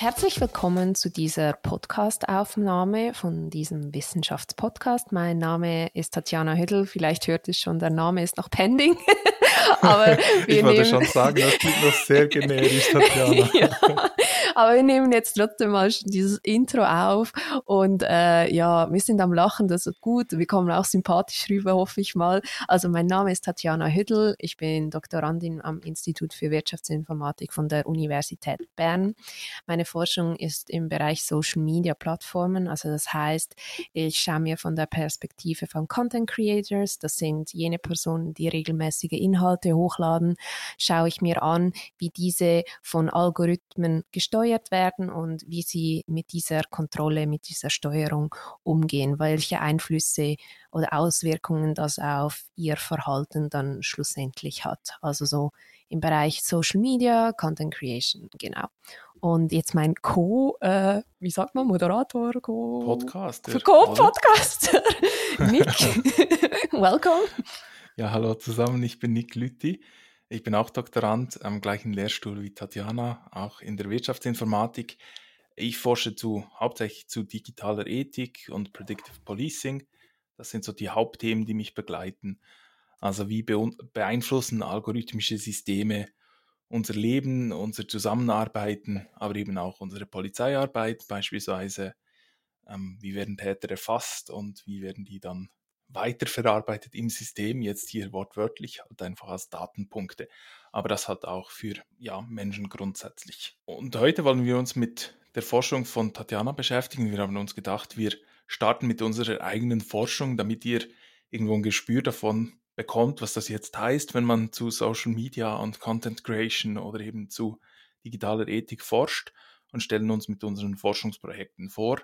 Herzlich willkommen zu dieser Podcast-Aufnahme von diesem Wissenschaftspodcast. Mein Name ist Tatjana Hüdel. Vielleicht hört es schon, der Name ist noch pending. aber wir ich wollte schon sagen, das klingt noch sehr generisch, Tatjana. ja, aber wir nehmen jetzt trotzdem mal dieses Intro auf und äh, ja, wir sind am Lachen, das ist gut. Wir kommen auch sympathisch rüber, hoffe ich mal. Also mein Name ist Tatjana Hüdel. Ich bin Doktorandin am Institut für Wirtschaftsinformatik von der Universität Bern. Meine Forschung ist im Bereich Social Media Plattformen. Also das heißt, ich schaue mir von der Perspektive von Content Creators, das sind jene Personen, die regelmäßige Inhalte hochladen, schaue ich mir an, wie diese von Algorithmen gesteuert werden und wie sie mit dieser Kontrolle, mit dieser Steuerung umgehen, welche Einflüsse oder Auswirkungen das auf ihr Verhalten dann schlussendlich hat. Also so im Bereich Social Media, Content Creation, genau. Und jetzt mein Co, äh, wie sagt man, Moderator, Co Podcaster. Co-Podcaster, Nick. Welcome. Ja, hallo zusammen, ich bin Nick Lütti. Ich bin auch Doktorand am gleichen Lehrstuhl wie Tatjana, auch in der Wirtschaftsinformatik. Ich forsche zu, hauptsächlich zu digitaler Ethik und Predictive Policing. Das sind so die Hauptthemen, die mich begleiten. Also wie beeinflussen algorithmische Systeme unser Leben, unser Zusammenarbeiten, aber eben auch unsere Polizeiarbeit beispielsweise. Ähm, wie werden Täter erfasst und wie werden die dann weiterverarbeitet im System, jetzt hier wortwörtlich, halt einfach als Datenpunkte. Aber das hat auch für ja, Menschen grundsätzlich. Und heute wollen wir uns mit der Forschung von Tatjana beschäftigen. Wir haben uns gedacht, wir starten mit unserer eigenen Forschung, damit ihr irgendwo ein Gespür davon bekommt, was das jetzt heißt, wenn man zu Social Media und Content Creation oder eben zu digitaler Ethik forscht und stellen uns mit unseren Forschungsprojekten vor.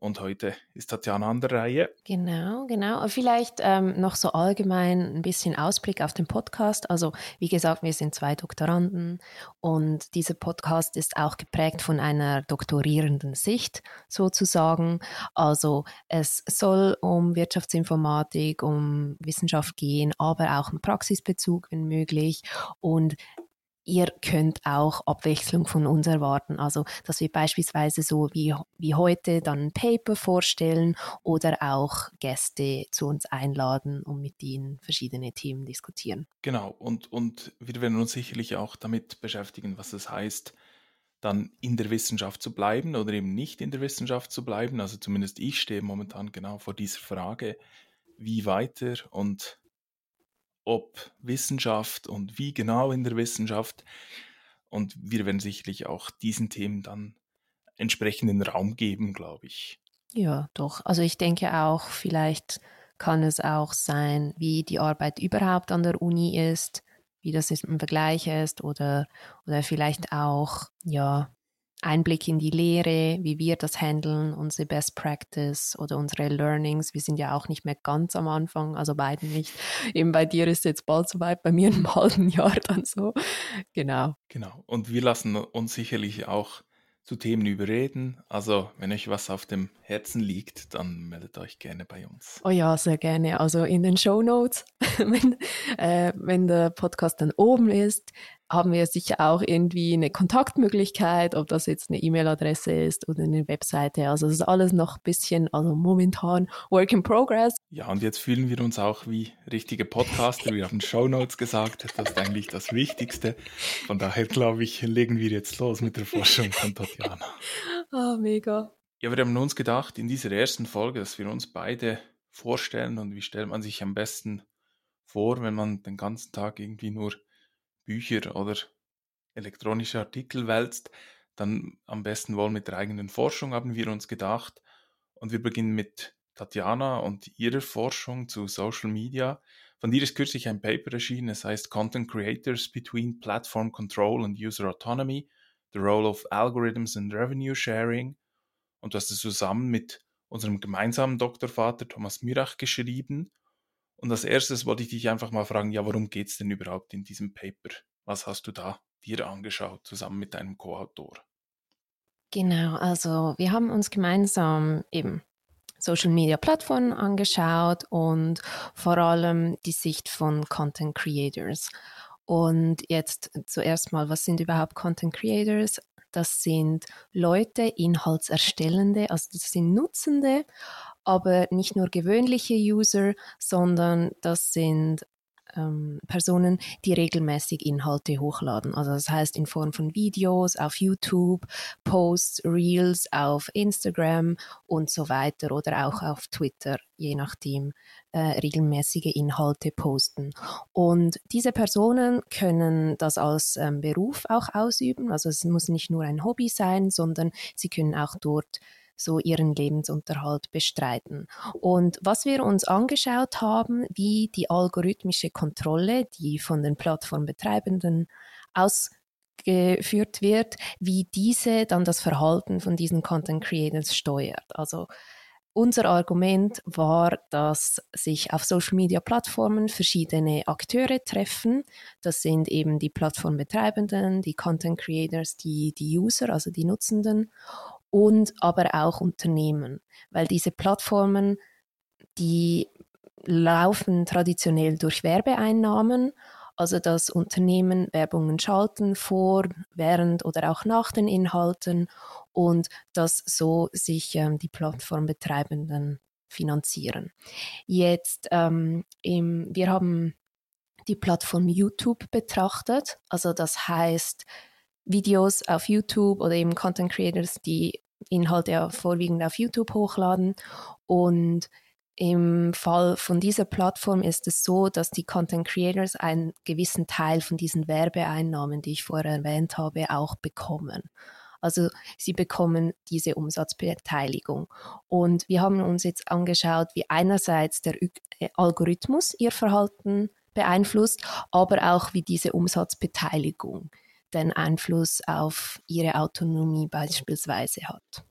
Und heute ist Tatjana an der Reihe. Genau, genau. Vielleicht ähm, noch so allgemein ein bisschen Ausblick auf den Podcast. Also wie gesagt, wir sind zwei Doktoranden und dieser Podcast ist auch geprägt von einer doktorierenden Sicht sozusagen. Also es soll um Wirtschaftsinformatik, um Wissenschaft gehen, aber auch einen Praxisbezug, wenn möglich. Und ihr könnt auch Abwechslung von uns erwarten. Also, dass wir beispielsweise so wie, wie heute dann ein Paper vorstellen oder auch Gäste zu uns einladen und mit ihnen verschiedene Themen diskutieren. Genau, und, und wir werden uns sicherlich auch damit beschäftigen, was es heißt, dann in der Wissenschaft zu bleiben oder eben nicht in der Wissenschaft zu bleiben. Also zumindest ich stehe momentan genau vor dieser Frage, wie weiter und ob Wissenschaft und wie genau in der Wissenschaft. Und wir werden sicherlich auch diesen Themen dann entsprechenden Raum geben, glaube ich. Ja, doch. Also ich denke auch, vielleicht kann es auch sein, wie die Arbeit überhaupt an der Uni ist, wie das im Vergleich ist oder, oder vielleicht auch, ja, Einblick in die Lehre, wie wir das handeln, unsere Best Practice oder unsere Learnings. Wir sind ja auch nicht mehr ganz am Anfang, also beiden nicht. Eben bei dir ist es jetzt bald soweit, bei mir einem halben Jahr dann so. Genau. Genau. Und wir lassen uns sicherlich auch zu Themen überreden. Also, wenn euch was auf dem Herzen liegt, dann meldet euch gerne bei uns. Oh ja, sehr gerne. Also in den Show Notes, wenn, äh, wenn der Podcast dann oben ist, haben wir sicher auch irgendwie eine Kontaktmöglichkeit, ob das jetzt eine E-Mail-Adresse ist oder eine Webseite. Also das ist alles noch ein bisschen, also momentan Work in Progress. Ja, und jetzt fühlen wir uns auch wie richtige Podcaster. Wir haben Show Notes gesagt, das ist eigentlich das Wichtigste. Von daher glaube ich, legen wir jetzt los mit der Forschung von Tatjana. Ah, oh, mega. Ja, wir haben uns gedacht, in dieser ersten Folge, dass wir uns beide vorstellen und wie stellt man sich am besten vor, wenn man den ganzen Tag irgendwie nur Bücher oder elektronische Artikel wälzt, dann am besten wohl mit der eigenen Forschung, haben wir uns gedacht. Und wir beginnen mit Tatjana und ihrer Forschung zu Social Media. Von dir ist kürzlich ein Paper erschienen, es heißt Content Creators Between Platform Control and User Autonomy, The Role of Algorithms and Revenue Sharing. Und du hast es zusammen mit unserem gemeinsamen Doktorvater Thomas Mürach geschrieben. Und als erstes wollte ich dich einfach mal fragen, ja, worum geht es denn überhaupt in diesem Paper? Was hast du da dir angeschaut, zusammen mit deinem Co-Autor? Genau, also wir haben uns gemeinsam eben Social Media Plattformen angeschaut und vor allem die Sicht von Content Creators. Und jetzt zuerst mal, was sind überhaupt Content Creators? Das sind Leute, Inhaltserstellende, also das sind Nutzende, aber nicht nur gewöhnliche User, sondern das sind ähm, Personen, die regelmäßig Inhalte hochladen. Also das heißt in Form von Videos auf YouTube, Posts, Reels auf Instagram und so weiter oder auch auf Twitter, je nachdem, äh, regelmäßige Inhalte posten. Und diese Personen können das als ähm, Beruf auch ausüben. Also es muss nicht nur ein Hobby sein, sondern sie können auch dort so ihren Lebensunterhalt bestreiten. Und was wir uns angeschaut haben, wie die algorithmische Kontrolle, die von den Plattformbetreibenden ausgeführt wird, wie diese dann das Verhalten von diesen Content Creators steuert. Also unser Argument war, dass sich auf Social-Media-Plattformen verschiedene Akteure treffen. Das sind eben die Plattformbetreibenden, die Content-Creators, die, die User, also die Nutzenden und aber auch Unternehmen, weil diese Plattformen, die laufen traditionell durch Werbeeinnahmen, also dass Unternehmen Werbungen schalten vor, während oder auch nach den Inhalten und dass so sich ähm, die Plattformbetreibenden finanzieren. Jetzt, ähm, im, wir haben die Plattform YouTube betrachtet, also das heißt, Videos auf YouTube oder eben Content Creators, die Inhalte ja vorwiegend auf YouTube hochladen. Und im Fall von dieser Plattform ist es so, dass die Content Creators einen gewissen Teil von diesen Werbeeinnahmen, die ich vorher erwähnt habe, auch bekommen. Also sie bekommen diese Umsatzbeteiligung. Und wir haben uns jetzt angeschaut, wie einerseits der äh, Algorithmus ihr Verhalten beeinflusst, aber auch wie diese Umsatzbeteiligung den Einfluss auf ihre Autonomie beispielsweise hat.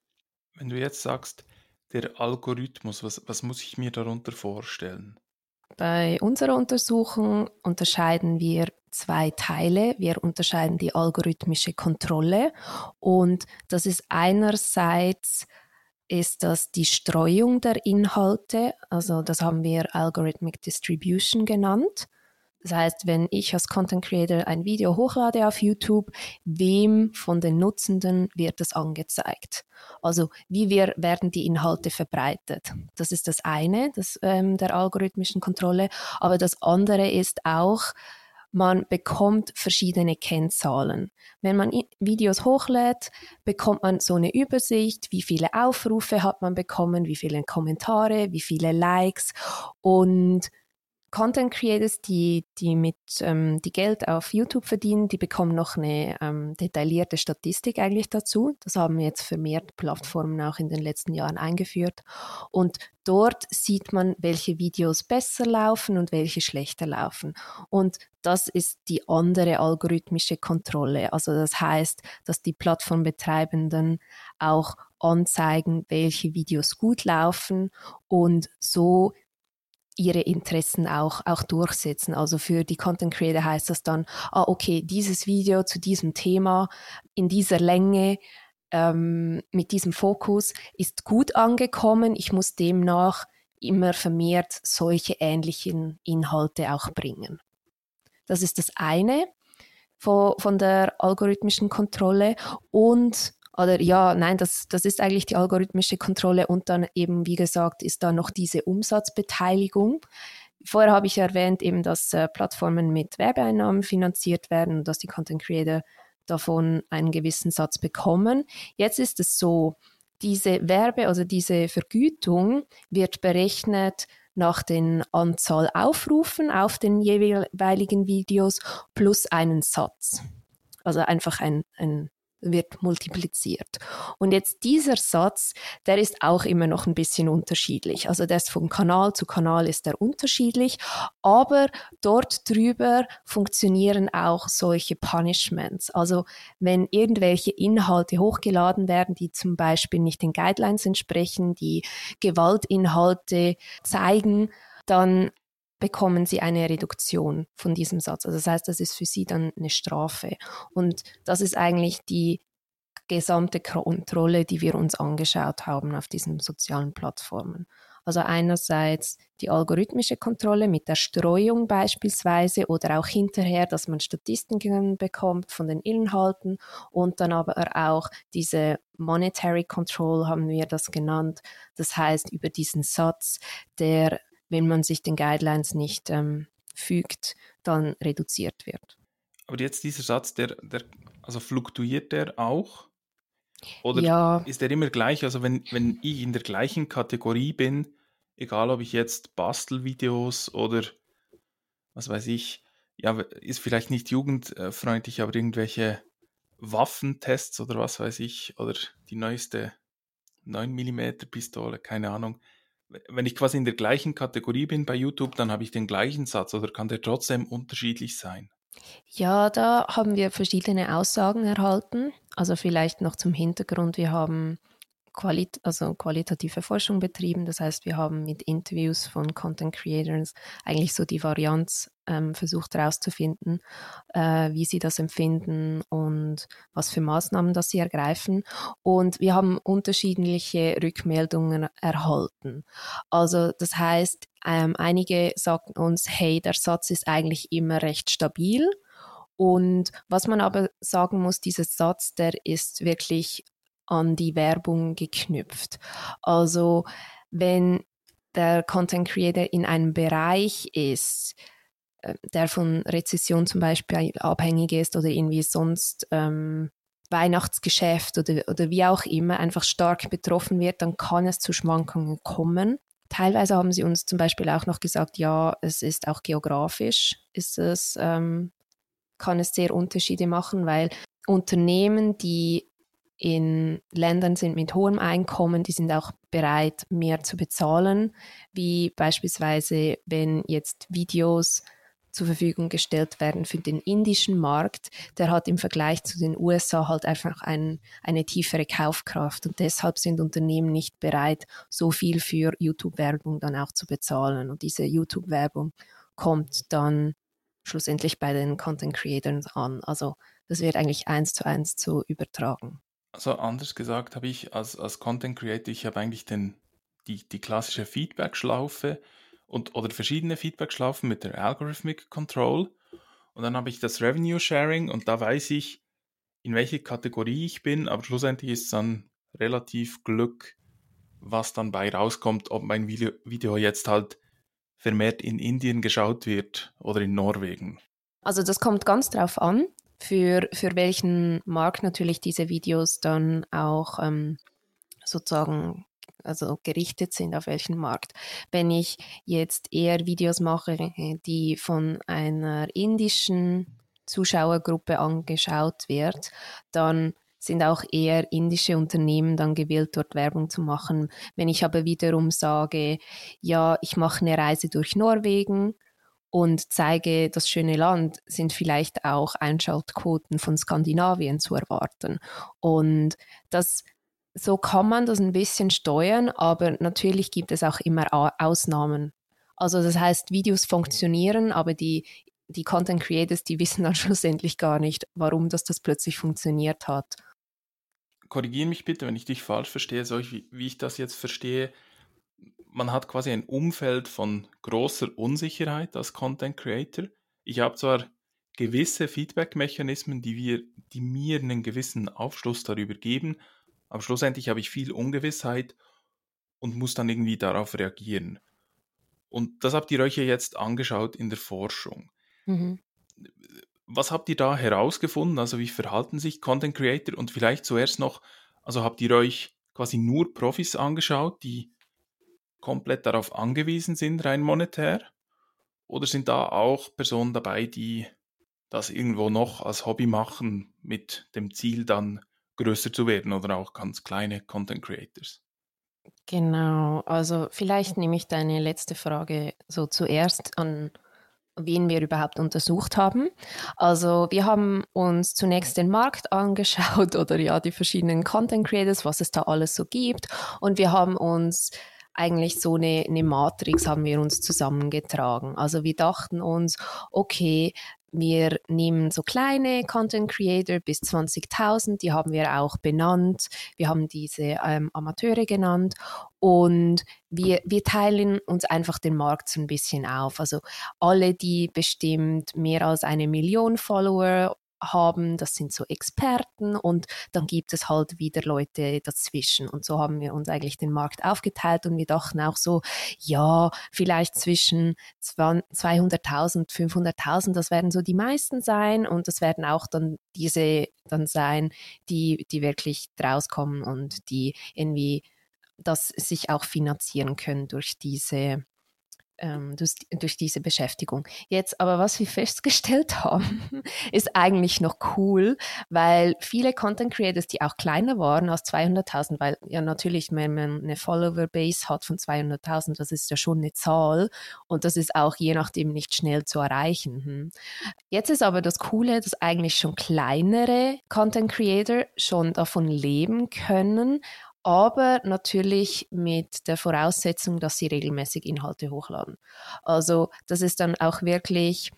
Wenn du jetzt sagst, der Algorithmus, was, was muss ich mir darunter vorstellen? Bei unserer Untersuchung unterscheiden wir zwei Teile. Wir unterscheiden die algorithmische Kontrolle und das ist einerseits ist das die Streuung der Inhalte, also das haben wir Algorithmic Distribution genannt. Das heißt, wenn ich als Content Creator ein Video hochlade auf YouTube, wem von den Nutzenden wird es angezeigt? Also wie wir, werden die Inhalte verbreitet? Das ist das eine, das ähm, der algorithmischen Kontrolle. Aber das andere ist auch, man bekommt verschiedene Kennzahlen. Wenn man Videos hochlädt, bekommt man so eine Übersicht, wie viele Aufrufe hat man bekommen, wie viele Kommentare, wie viele Likes und Content Creators, die, die mit ähm, die Geld auf YouTube verdienen, die bekommen noch eine ähm, detaillierte Statistik eigentlich dazu. Das haben jetzt vermehrt Plattformen auch in den letzten Jahren eingeführt. Und dort sieht man, welche Videos besser laufen und welche schlechter laufen. Und das ist die andere algorithmische Kontrolle. Also das heißt, dass die Plattformbetreibenden auch anzeigen, welche Videos gut laufen und so ihre Interessen auch, auch durchsetzen. Also für die Content Creator heißt das dann, ah, okay, dieses Video zu diesem Thema in dieser Länge ähm, mit diesem Fokus ist gut angekommen. Ich muss demnach immer vermehrt solche ähnlichen Inhalte auch bringen. Das ist das eine von, von der algorithmischen Kontrolle und oder ja, nein, das, das ist eigentlich die algorithmische Kontrolle und dann eben, wie gesagt, ist da noch diese Umsatzbeteiligung. Vorher habe ich erwähnt, eben, dass äh, Plattformen mit Werbeeinnahmen finanziert werden und dass die Content Creator davon einen gewissen Satz bekommen. Jetzt ist es so, diese Werbe, also diese Vergütung wird berechnet nach den Anzahl Aufrufen auf den jeweiligen Videos plus einen Satz. Also einfach ein, ein wird multipliziert. Und jetzt dieser Satz, der ist auch immer noch ein bisschen unterschiedlich. Also ist von Kanal zu Kanal ist der unterschiedlich, aber dort drüber funktionieren auch solche Punishments. Also wenn irgendwelche Inhalte hochgeladen werden, die zum Beispiel nicht den Guidelines entsprechen, die Gewaltinhalte zeigen, dann bekommen sie eine Reduktion von diesem Satz. Also das heißt, das ist für sie dann eine Strafe. Und das ist eigentlich die gesamte Kontrolle, die wir uns angeschaut haben auf diesen sozialen Plattformen. Also einerseits die algorithmische Kontrolle mit der Streuung beispielsweise oder auch hinterher, dass man Statistiken bekommt von den Inhalten und dann aber auch diese Monetary Control haben wir das genannt. Das heißt über diesen Satz, der, wenn man sich den Guidelines nicht ähm, fügt, dann reduziert wird. Aber jetzt dieser Satz, der, der also fluktuiert der auch? Oder ja. ist der immer gleich? Also wenn, wenn ich in der gleichen Kategorie bin, egal ob ich jetzt Bastelvideos oder was weiß ich, ja, ist vielleicht nicht jugendfreundlich, aber irgendwelche Waffentests oder was weiß ich, oder die neueste 9 mm Pistole, keine Ahnung. Wenn ich quasi in der gleichen Kategorie bin bei YouTube, dann habe ich den gleichen Satz oder kann der trotzdem unterschiedlich sein? Ja, da haben wir verschiedene Aussagen erhalten. Also vielleicht noch zum Hintergrund, wir haben Qualit also qualitative Forschung betrieben. Das heißt, wir haben mit Interviews von Content Creators eigentlich so die Varianz ähm, versucht herauszufinden, äh, wie sie das empfinden und was für Maßnahmen das sie ergreifen. Und wir haben unterschiedliche Rückmeldungen erhalten. Also das heißt, ähm, einige sagten uns, hey, der Satz ist eigentlich immer recht stabil. Und was man aber sagen muss, dieser Satz, der ist wirklich an die Werbung geknüpft. Also wenn der Content Creator in einem Bereich ist, äh, der von Rezession zum Beispiel abhängig ist oder irgendwie sonst ähm, Weihnachtsgeschäft oder, oder wie auch immer einfach stark betroffen wird, dann kann es zu Schwankungen kommen. Teilweise haben sie uns zum Beispiel auch noch gesagt, ja, es ist auch geografisch, ist es, ähm, kann es sehr Unterschiede machen, weil Unternehmen, die in Ländern sind mit hohem Einkommen, die sind auch bereit, mehr zu bezahlen, wie beispielsweise, wenn jetzt Videos zur Verfügung gestellt werden für den indischen Markt, der hat im Vergleich zu den USA halt einfach ein, eine tiefere Kaufkraft und deshalb sind Unternehmen nicht bereit, so viel für YouTube-Werbung dann auch zu bezahlen. Und diese YouTube-Werbung kommt dann schlussendlich bei den Content Creators an. Also das wird eigentlich eins zu eins zu übertragen. Also anders gesagt habe ich als, als Content Creator, ich habe eigentlich den, die, die klassische Feedback-Schlaufe und, oder verschiedene Feedback-Schlaufen mit der Algorithmic Control. Und dann habe ich das Revenue Sharing und da weiß ich, in welche Kategorie ich bin, aber schlussendlich ist es dann relativ Glück, was dann bei rauskommt, ob mein Video, Video jetzt halt vermehrt in Indien geschaut wird oder in Norwegen. Also das kommt ganz drauf an für, für welchen Markt natürlich diese Videos dann auch ähm, sozusagen also gerichtet sind auf welchen Markt. Wenn ich jetzt eher Videos mache, die von einer indischen Zuschauergruppe angeschaut wird, dann sind auch eher indische Unternehmen dann gewillt, dort Werbung zu machen. Wenn ich aber wiederum sage, ja, ich mache eine Reise durch Norwegen, und zeige das schöne Land, sind vielleicht auch Einschaltquoten von Skandinavien zu erwarten. Und das so kann man das ein bisschen steuern, aber natürlich gibt es auch immer Ausnahmen. Also das heißt, Videos funktionieren, aber die, die Content Creators, die wissen dann schlussendlich gar nicht, warum das, das plötzlich funktioniert hat. Korrigiere mich bitte, wenn ich dich falsch verstehe, so wie, wie ich das jetzt verstehe man hat quasi ein Umfeld von großer Unsicherheit als Content Creator. Ich habe zwar gewisse Feedback-Mechanismen, die, die mir einen gewissen Aufschluss darüber geben, aber schlussendlich habe ich viel Ungewissheit und muss dann irgendwie darauf reagieren. Und das habt ihr euch ja jetzt angeschaut in der Forschung. Mhm. Was habt ihr da herausgefunden? Also wie verhalten sich Content Creator? Und vielleicht zuerst noch, also habt ihr euch quasi nur Profis angeschaut, die komplett darauf angewiesen sind, rein monetär? Oder sind da auch Personen dabei, die das irgendwo noch als Hobby machen, mit dem Ziel dann größer zu werden oder auch ganz kleine Content Creators? Genau, also vielleicht nehme ich deine letzte Frage so zuerst an, wen wir überhaupt untersucht haben. Also wir haben uns zunächst den Markt angeschaut oder ja die verschiedenen Content Creators, was es da alles so gibt und wir haben uns eigentlich so eine, eine Matrix haben wir uns zusammengetragen. Also wir dachten uns, okay, wir nehmen so kleine Content Creator bis 20.000, die haben wir auch benannt. Wir haben diese ähm, Amateure genannt und wir, wir teilen uns einfach den Markt so ein bisschen auf. Also alle, die bestimmt mehr als eine Million Follower haben, das sind so Experten und dann gibt es halt wieder Leute dazwischen. Und so haben wir uns eigentlich den Markt aufgeteilt und wir dachten auch so, ja, vielleicht zwischen 200.000, 500.000, das werden so die meisten sein und das werden auch dann diese dann sein, die, die wirklich draus kommen und die irgendwie das sich auch finanzieren können durch diese ähm, durch, durch, diese Beschäftigung. Jetzt aber, was wir festgestellt haben, ist eigentlich noch cool, weil viele Content Creators, die auch kleiner waren als 200.000, weil ja natürlich, wenn man eine Follower-Base hat von 200.000, das ist ja schon eine Zahl und das ist auch je nachdem nicht schnell zu erreichen. Hm. Jetzt ist aber das Coole, dass eigentlich schon kleinere Content Creator schon davon leben können aber natürlich mit der Voraussetzung, dass sie regelmäßig Inhalte hochladen. Also das ist dann auch wirklich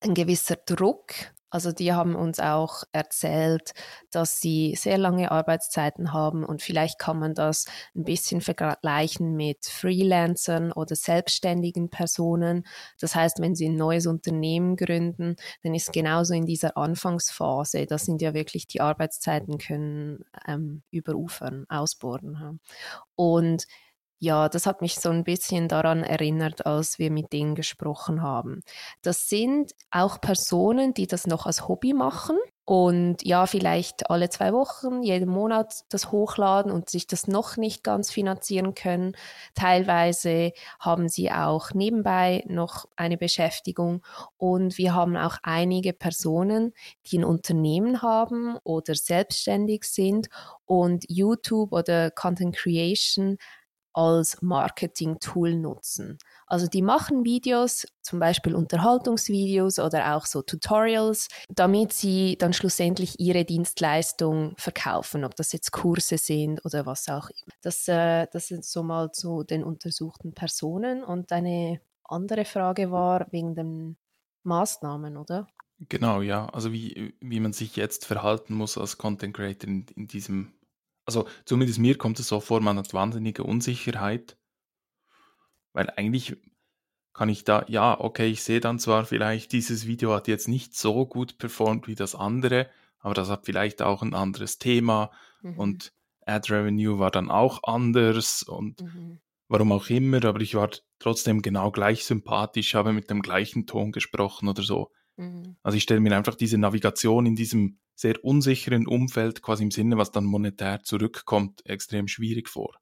ein gewisser Druck, also die haben uns auch erzählt, dass sie sehr lange Arbeitszeiten haben und vielleicht kann man das ein bisschen vergleichen mit Freelancern oder selbstständigen Personen. Das heißt, wenn sie ein neues Unternehmen gründen, dann ist genauso in dieser Anfangsphase, das sind ja wirklich die Arbeitszeiten können ähm, überufern, ausbohren. Und ja, das hat mich so ein bisschen daran erinnert, als wir mit denen gesprochen haben. Das sind auch Personen, die das noch als Hobby machen und ja, vielleicht alle zwei Wochen, jeden Monat das hochladen und sich das noch nicht ganz finanzieren können. Teilweise haben sie auch nebenbei noch eine Beschäftigung und wir haben auch einige Personen, die ein Unternehmen haben oder selbstständig sind und YouTube oder Content Creation als Marketing-Tool nutzen. Also die machen Videos, zum Beispiel Unterhaltungsvideos oder auch so Tutorials, damit sie dann schlussendlich ihre Dienstleistung verkaufen, ob das jetzt Kurse sind oder was auch immer. Das, äh, das sind so mal zu den untersuchten Personen. Und eine andere Frage war wegen den Maßnahmen, oder? Genau, ja. Also wie, wie man sich jetzt verhalten muss als Content Creator in, in diesem also zumindest mir kommt es so vor, man hat wahnsinnige Unsicherheit, weil eigentlich kann ich da, ja, okay, ich sehe dann zwar vielleicht, dieses Video hat jetzt nicht so gut performt wie das andere, aber das hat vielleicht auch ein anderes Thema mhm. und Ad Revenue war dann auch anders und mhm. warum auch immer, aber ich war trotzdem genau gleich sympathisch, habe mit dem gleichen Ton gesprochen oder so. Mhm. Also ich stelle mir einfach diese Navigation in diesem sehr unsicheren Umfeld, quasi im Sinne, was dann monetär zurückkommt, extrem schwierig vor.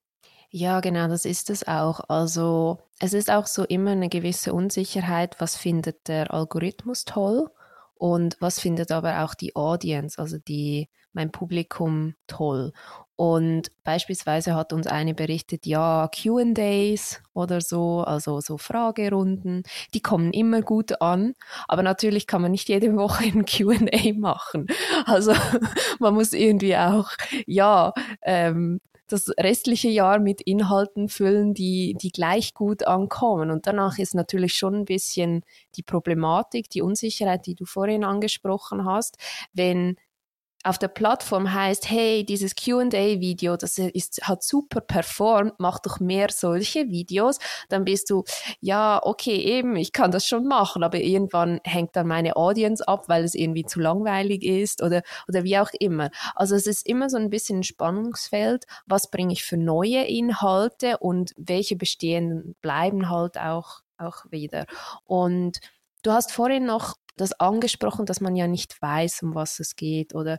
Ja, genau, das ist es auch. Also es ist auch so immer eine gewisse Unsicherheit, was findet der Algorithmus toll und was findet aber auch die Audience, also die, mein Publikum toll. Und beispielsweise hat uns eine berichtet, ja, QAs oder so, also so Fragerunden, die kommen immer gut an, aber natürlich kann man nicht jede Woche ein QA machen. Also man muss irgendwie auch, ja, ähm, das restliche Jahr mit Inhalten füllen, die, die gleich gut ankommen. Und danach ist natürlich schon ein bisschen die Problematik, die Unsicherheit, die du vorhin angesprochen hast, wenn auf der Plattform heißt, hey, dieses Q&A-Video, das ist, hat super performt, mach doch mehr solche Videos, dann bist du, ja, okay, eben, ich kann das schon machen, aber irgendwann hängt dann meine Audience ab, weil es irgendwie zu langweilig ist oder, oder wie auch immer. Also es ist immer so ein bisschen ein Spannungsfeld, was bringe ich für neue Inhalte und welche bestehenden bleiben halt auch, auch wieder. Und Du hast vorhin noch das angesprochen, dass man ja nicht weiß, um was es geht oder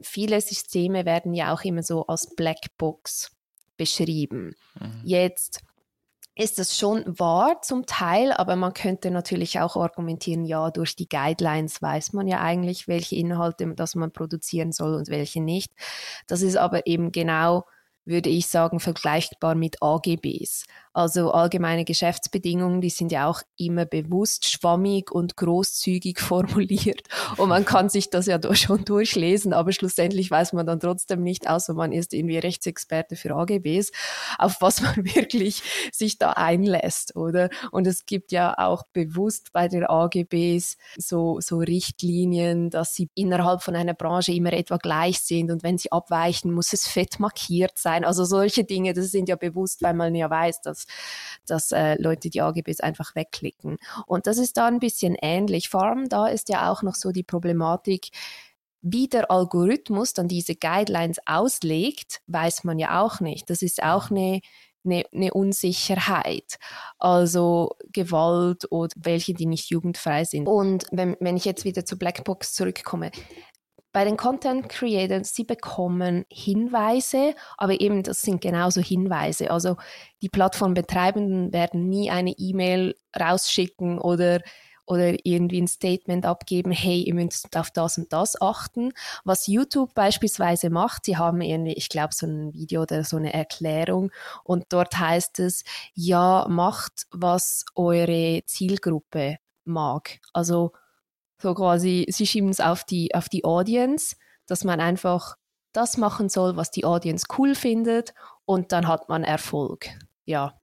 viele Systeme werden ja auch immer so als Blackbox beschrieben. Mhm. Jetzt ist das schon wahr zum Teil, aber man könnte natürlich auch argumentieren, ja, durch die Guidelines weiß man ja eigentlich, welche Inhalte das man produzieren soll und welche nicht. Das ist aber eben genau würde ich sagen, vergleichbar mit AGBs. Also allgemeine Geschäftsbedingungen, die sind ja auch immer bewusst schwammig und großzügig formuliert. Und man kann sich das ja schon durchlesen, aber schlussendlich weiß man dann trotzdem nicht, außer man ist irgendwie Rechtsexperte für AGBs, auf was man wirklich sich da einlässt, oder? Und es gibt ja auch bewusst bei den AGBs so, so Richtlinien, dass sie innerhalb von einer Branche immer etwa gleich sind und wenn sie abweichen, muss es fett markiert sein. Also solche Dinge, das sind ja bewusst, weil man ja weiß, dass dass, äh, Leute die AGBs einfach wegklicken. Und das ist da ein bisschen ähnlich. Vor allem da ist ja auch noch so die Problematik, wie der Algorithmus dann diese Guidelines auslegt, weiß man ja auch nicht. Das ist auch eine, eine, eine Unsicherheit. Also Gewalt oder welche, die nicht jugendfrei sind. Und wenn, wenn ich jetzt wieder zur Blackbox zurückkomme, bei den Content Creators, sie bekommen Hinweise, aber eben das sind genauso Hinweise. Also die Plattformbetreibenden werden nie eine E-Mail rausschicken oder oder irgendwie ein Statement abgeben, hey, ihr müsst auf das und das achten. Was YouTube beispielsweise macht, sie haben irgendwie, ich glaube, so ein Video oder so eine Erklärung und dort heißt es, ja, macht, was eure Zielgruppe mag. Also so quasi, sie schieben es auf die, auf die Audience, dass man einfach das machen soll, was die Audience cool findet und dann hat man Erfolg. Ja,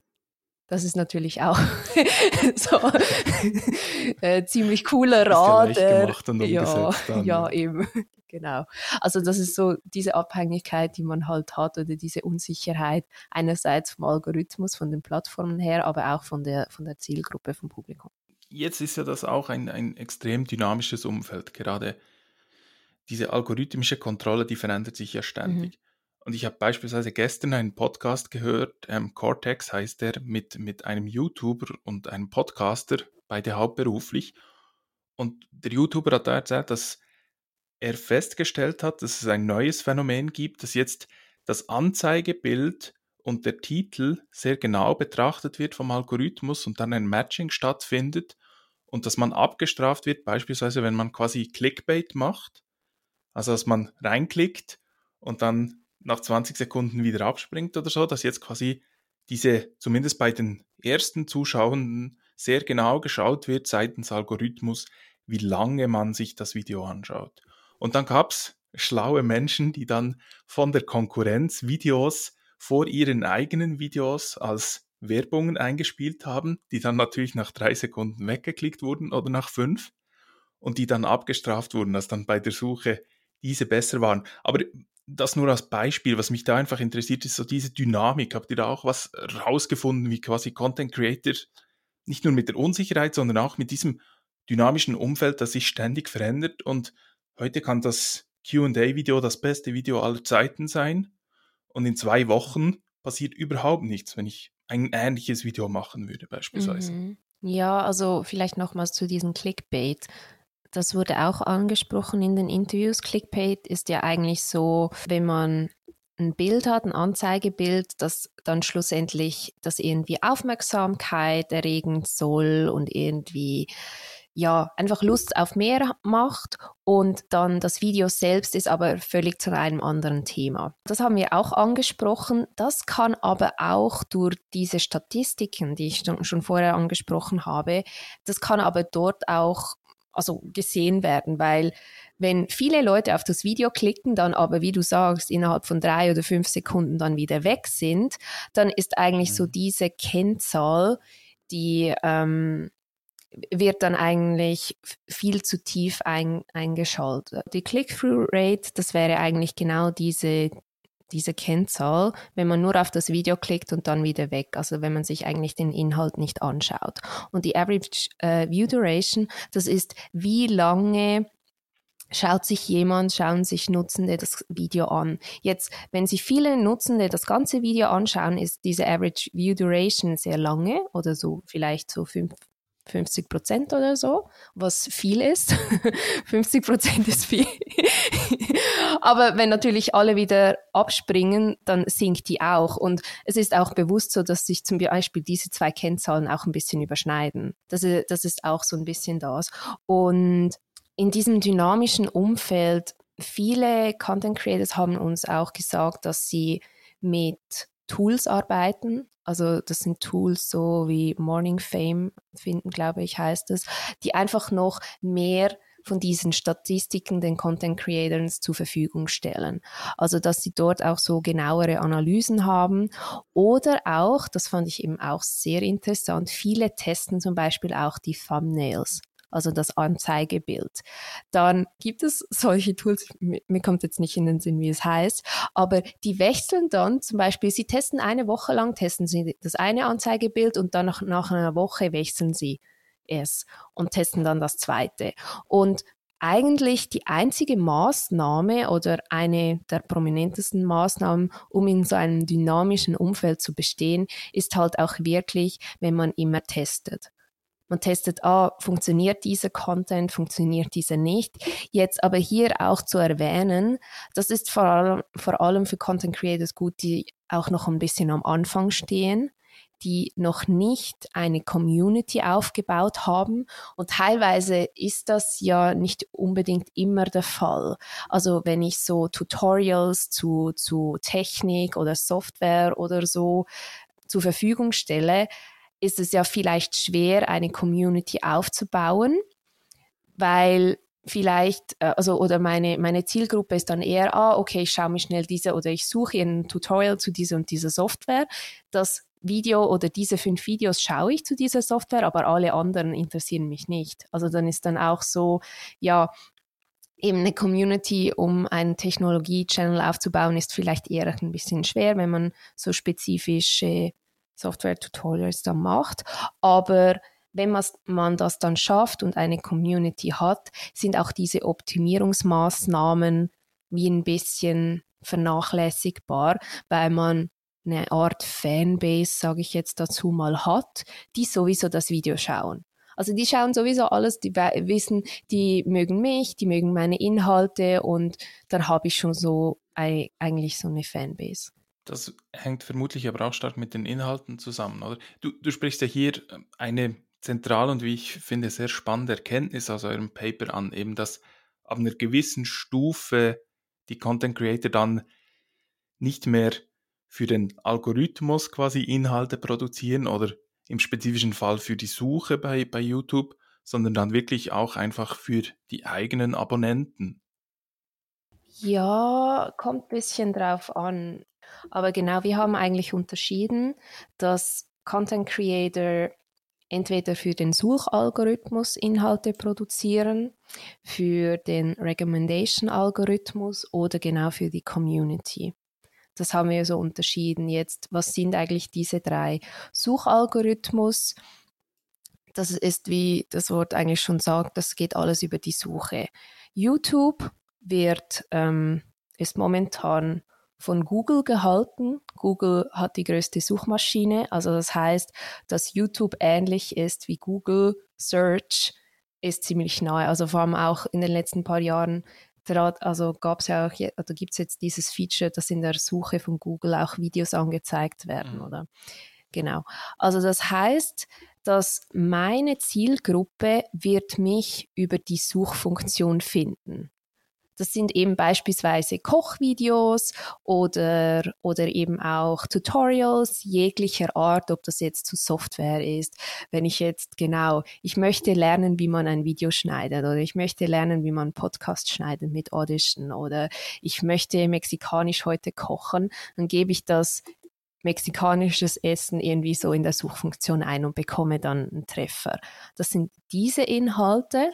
das ist natürlich auch so äh, ziemlich cooler Rat. Ja, ja, dann, ja, eben. Genau. Also das ist so diese Abhängigkeit, die man halt hat oder diese Unsicherheit einerseits vom Algorithmus, von den Plattformen her, aber auch von der, von der Zielgruppe, vom Publikum jetzt ist ja das auch ein, ein extrem dynamisches Umfeld. Gerade diese algorithmische Kontrolle, die verändert sich ja ständig. Mhm. Und ich habe beispielsweise gestern einen Podcast gehört, ähm, Cortex heißt der, mit, mit einem YouTuber und einem Podcaster, beide hauptberuflich. Und der YouTuber hat da erzählt, dass er festgestellt hat, dass es ein neues Phänomen gibt, dass jetzt das Anzeigebild und der Titel sehr genau betrachtet wird vom Algorithmus und dann ein Matching stattfindet und dass man abgestraft wird, beispielsweise wenn man quasi Clickbait macht, also dass man reinklickt und dann nach 20 Sekunden wieder abspringt oder so, dass jetzt quasi diese, zumindest bei den ersten Zuschauenden, sehr genau geschaut wird seitens Algorithmus, wie lange man sich das Video anschaut. Und dann gab es schlaue Menschen, die dann von der Konkurrenz Videos vor ihren eigenen Videos als Werbungen eingespielt haben, die dann natürlich nach drei Sekunden weggeklickt wurden oder nach fünf und die dann abgestraft wurden, dass dann bei der Suche diese besser waren. Aber das nur als Beispiel, was mich da einfach interessiert, ist so diese Dynamik. Habt ihr da auch was rausgefunden, wie quasi Content Creator nicht nur mit der Unsicherheit, sondern auch mit diesem dynamischen Umfeld, das sich ständig verändert und heute kann das Q&A-Video das beste Video aller Zeiten sein und in zwei Wochen passiert überhaupt nichts, wenn ich ein ähnliches Video machen würde beispielsweise. Mhm. Ja, also vielleicht nochmals zu diesem Clickbait. Das wurde auch angesprochen in den Interviews. Clickbait ist ja eigentlich so, wenn man ein Bild hat, ein Anzeigebild, das dann schlussendlich das irgendwie Aufmerksamkeit erregen soll und irgendwie ja, einfach Lust auf mehr macht und dann das Video selbst ist aber völlig zu einem anderen Thema. Das haben wir auch angesprochen. Das kann aber auch durch diese Statistiken, die ich schon vorher angesprochen habe, das kann aber dort auch also gesehen werden, weil wenn viele Leute auf das Video klicken, dann aber, wie du sagst, innerhalb von drei oder fünf Sekunden dann wieder weg sind, dann ist eigentlich so mhm. diese Kennzahl, die ähm, wird dann eigentlich viel zu tief ein, eingeschaltet. Die Click-Through-Rate, das wäre eigentlich genau diese, diese Kennzahl, wenn man nur auf das Video klickt und dann wieder weg, also wenn man sich eigentlich den Inhalt nicht anschaut. Und die Average äh, View Duration, das ist, wie lange schaut sich jemand, schauen sich Nutzende das Video an. Jetzt, wenn sich viele Nutzende das ganze Video anschauen, ist diese Average View Duration sehr lange oder so vielleicht so fünf 50 Prozent oder so, was viel ist. 50 Prozent ist viel. Aber wenn natürlich alle wieder abspringen, dann sinkt die auch. Und es ist auch bewusst so, dass sich zum Beispiel diese zwei Kennzahlen auch ein bisschen überschneiden. Das das ist auch so ein bisschen das. Und in diesem dynamischen Umfeld, viele Content Creators haben uns auch gesagt, dass sie mit Tools arbeiten. Also das sind Tools so wie Morning Fame finden, glaube ich, heißt es, die einfach noch mehr von diesen Statistiken den Content Creators zur Verfügung stellen. Also, dass sie dort auch so genauere Analysen haben oder auch, das fand ich eben auch sehr interessant, viele testen zum Beispiel auch die Thumbnails also das Anzeigebild. Dann gibt es solche Tools, mir kommt jetzt nicht in den Sinn, wie es heißt, aber die wechseln dann zum Beispiel, sie testen eine Woche lang, testen sie das eine Anzeigebild und dann nach, nach einer Woche wechseln sie es und testen dann das zweite. Und eigentlich die einzige Maßnahme oder eine der prominentesten Maßnahmen, um in so einem dynamischen Umfeld zu bestehen, ist halt auch wirklich, wenn man immer testet. Man testet, ah, funktioniert dieser Content, funktioniert dieser nicht. Jetzt aber hier auch zu erwähnen, das ist vor allem, vor allem für Content Creators gut, die auch noch ein bisschen am Anfang stehen die noch nicht eine Community aufgebaut haben. Und teilweise ist das ja nicht unbedingt immer der Fall. Also wenn ich so Tutorials zu, zu Technik oder Software oder so zur Verfügung stelle, ist es ja vielleicht schwer, eine Community aufzubauen, weil vielleicht, äh, also oder meine, meine Zielgruppe ist dann eher, ah, okay, ich schaue mir schnell diese oder ich suche ein Tutorial zu dieser und dieser Software. Das Video oder diese fünf Videos schaue ich zu dieser Software, aber alle anderen interessieren mich nicht. Also dann ist dann auch so, ja, eben eine Community, um einen Technologie-Channel aufzubauen, ist vielleicht eher ein bisschen schwer, wenn man so spezifische Software-Tutorials dann macht. Aber wenn man das dann schafft und eine Community hat, sind auch diese Optimierungsmaßnahmen wie ein bisschen vernachlässigbar, weil man eine Art Fanbase, sage ich jetzt dazu mal, hat, die sowieso das Video schauen. Also die schauen sowieso alles, die wissen, die mögen mich, die mögen meine Inhalte und dann habe ich schon so eigentlich so eine Fanbase. Das hängt vermutlich aber auch stark mit den Inhalten zusammen, oder? Du, du sprichst ja hier ähm, eine zentrale und wie ich finde sehr spannende Erkenntnis aus eurem Paper an, eben dass ab einer gewissen Stufe die Content Creator dann nicht mehr für den Algorithmus quasi Inhalte produzieren oder im spezifischen Fall für die Suche bei, bei YouTube, sondern dann wirklich auch einfach für die eigenen Abonnenten. Ja, kommt ein bisschen drauf an. Aber genau, wir haben eigentlich unterschieden, dass Content Creator entweder für den Suchalgorithmus Inhalte produzieren, für den Recommendation-Algorithmus oder genau für die Community. Das haben wir so unterschieden. Jetzt, was sind eigentlich diese drei? Suchalgorithmus, das ist, wie das Wort eigentlich schon sagt, das geht alles über die Suche. YouTube wird, ähm, ist momentan von Google gehalten. Google hat die größte Suchmaschine. Also das heißt, dass YouTube ähnlich ist wie Google Search ist ziemlich nahe. Also vor allem auch in den letzten paar Jahren also gab es ja auch, oder gibt es jetzt dieses Feature, dass in der Suche von Google auch Videos angezeigt werden, mhm. oder? Genau. Also das heißt, dass meine Zielgruppe wird mich über die Suchfunktion finden. Das sind eben beispielsweise Kochvideos oder, oder eben auch Tutorials jeglicher Art, ob das jetzt zu Software ist. Wenn ich jetzt genau, ich möchte lernen, wie man ein Video schneidet oder ich möchte lernen, wie man Podcast schneidet mit Audition oder ich möchte mexikanisch heute kochen, dann gebe ich das mexikanisches Essen irgendwie so in der Suchfunktion ein und bekomme dann einen Treffer. Das sind diese Inhalte.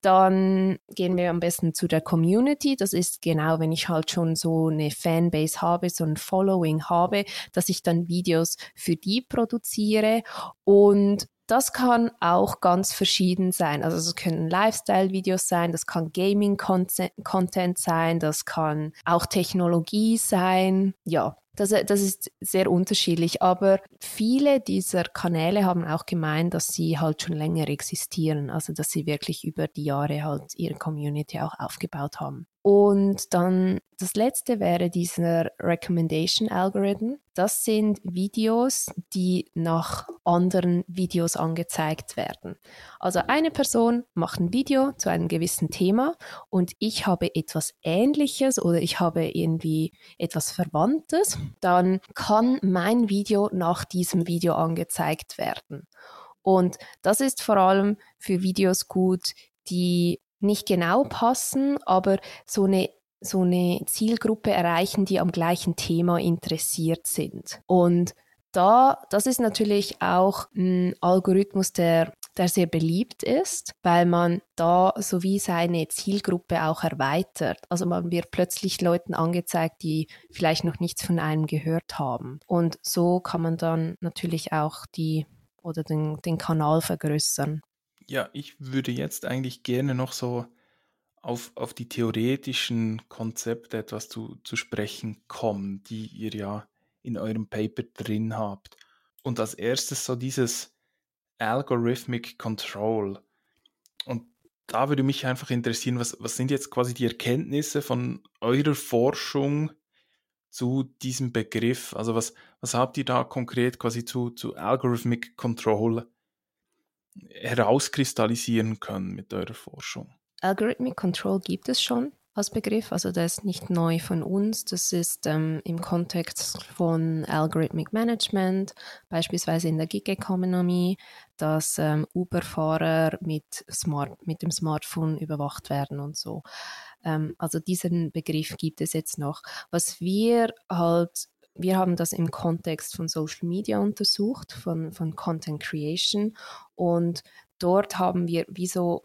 Dann gehen wir am besten zu der Community. Das ist genau, wenn ich halt schon so eine Fanbase habe, so ein Following habe, dass ich dann Videos für die produziere und das kann auch ganz verschieden sein. Also es können Lifestyle-Videos sein, das kann Gaming-Content sein, das kann auch Technologie sein. Ja, das, das ist sehr unterschiedlich, aber viele dieser Kanäle haben auch gemeint, dass sie halt schon länger existieren, also dass sie wirklich über die Jahre halt ihre Community auch aufgebaut haben. Und dann das letzte wäre dieser Recommendation Algorithm. Das sind Videos, die nach anderen Videos angezeigt werden. Also eine Person macht ein Video zu einem gewissen Thema und ich habe etwas Ähnliches oder ich habe irgendwie etwas Verwandtes, dann kann mein Video nach diesem Video angezeigt werden. Und das ist vor allem für Videos gut, die nicht genau passen, aber so eine so eine Zielgruppe erreichen, die am gleichen Thema interessiert sind. Und da, das ist natürlich auch ein Algorithmus, der, der sehr beliebt ist, weil man da sowie seine Zielgruppe auch erweitert. Also man wird plötzlich Leuten angezeigt, die vielleicht noch nichts von einem gehört haben. Und so kann man dann natürlich auch die oder den, den Kanal vergrößern. Ja, ich würde jetzt eigentlich gerne noch so auf, auf die theoretischen Konzepte etwas zu, zu sprechen kommen, die ihr ja in eurem Paper drin habt. Und als erstes so dieses Algorithmic Control. Und da würde mich einfach interessieren, was, was sind jetzt quasi die Erkenntnisse von eurer Forschung zu diesem Begriff? Also was, was habt ihr da konkret quasi zu, zu Algorithmic Control herauskristallisieren können mit eurer Forschung? Algorithmic Control gibt es schon als Begriff, also das ist nicht neu von uns, das ist ähm, im Kontext von Algorithmic Management, beispielsweise in der Gig Economy, dass ähm, Uber-Fahrer mit, Smart, mit dem Smartphone überwacht werden und so. Ähm, also diesen Begriff gibt es jetzt noch. Was wir halt wir haben das im Kontext von Social Media untersucht, von, von Content Creation und dort haben wir wie so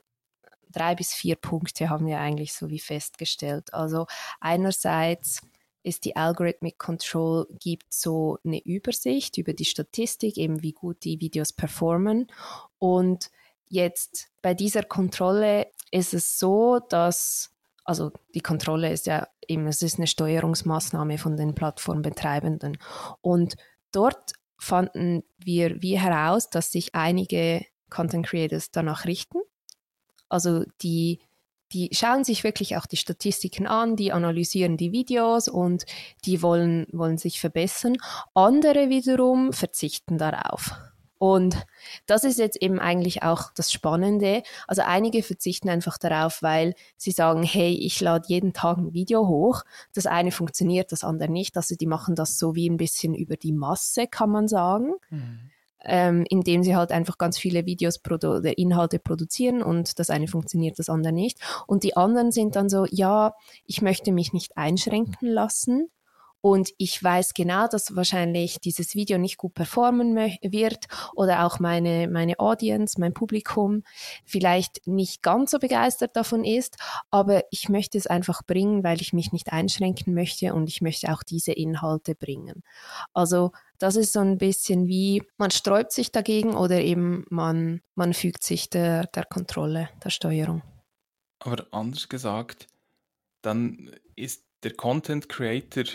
drei bis vier Punkte haben wir eigentlich so wie festgestellt. Also einerseits ist die Algorithmic Control gibt so eine Übersicht über die Statistik, eben wie gut die Videos performen. Und jetzt bei dieser Kontrolle ist es so, dass also die Kontrolle ist ja eben, es ist eine Steuerungsmaßnahme von den Plattformbetreibenden. Und dort fanden wir wie heraus, dass sich einige Content Creators danach richten also die, die schauen sich wirklich auch die Statistiken an, die analysieren die Videos und die wollen, wollen sich verbessern. Andere wiederum verzichten darauf. Und das ist jetzt eben eigentlich auch das Spannende. Also einige verzichten einfach darauf, weil sie sagen, hey, ich lade jeden Tag ein Video hoch. Das eine funktioniert, das andere nicht. Also die machen das so wie ein bisschen über die Masse, kann man sagen. Mhm ähm, indem sie halt einfach ganz viele Videos oder Inhalte produzieren und das eine funktioniert, das andere nicht. Und die anderen sind dann so, ja, ich möchte mich nicht einschränken lassen. Und ich weiß genau, dass wahrscheinlich dieses Video nicht gut performen wird oder auch meine, meine Audience, mein Publikum vielleicht nicht ganz so begeistert davon ist, aber ich möchte es einfach bringen, weil ich mich nicht einschränken möchte und ich möchte auch diese Inhalte bringen. Also das ist so ein bisschen wie, man sträubt sich dagegen oder eben man, man fügt sich der, der Kontrolle, der Steuerung. Aber anders gesagt, dann ist der Content Creator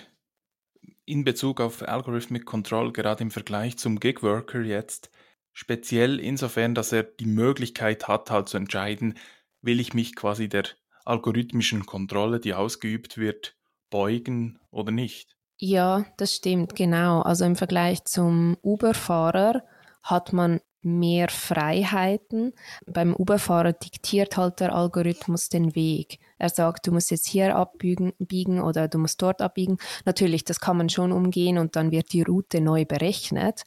in Bezug auf Algorithmic Control gerade im Vergleich zum Gig Worker jetzt speziell insofern, dass er die Möglichkeit hat, halt zu entscheiden, will ich mich quasi der algorithmischen Kontrolle, die ausgeübt wird, beugen oder nicht. Ja, das stimmt, genau. Also im Vergleich zum Uber-Fahrer hat man mehr Freiheiten. Beim Uber-Fahrer diktiert halt der Algorithmus den Weg. Er sagt, du musst jetzt hier abbiegen oder du musst dort abbiegen. Natürlich, das kann man schon umgehen und dann wird die Route neu berechnet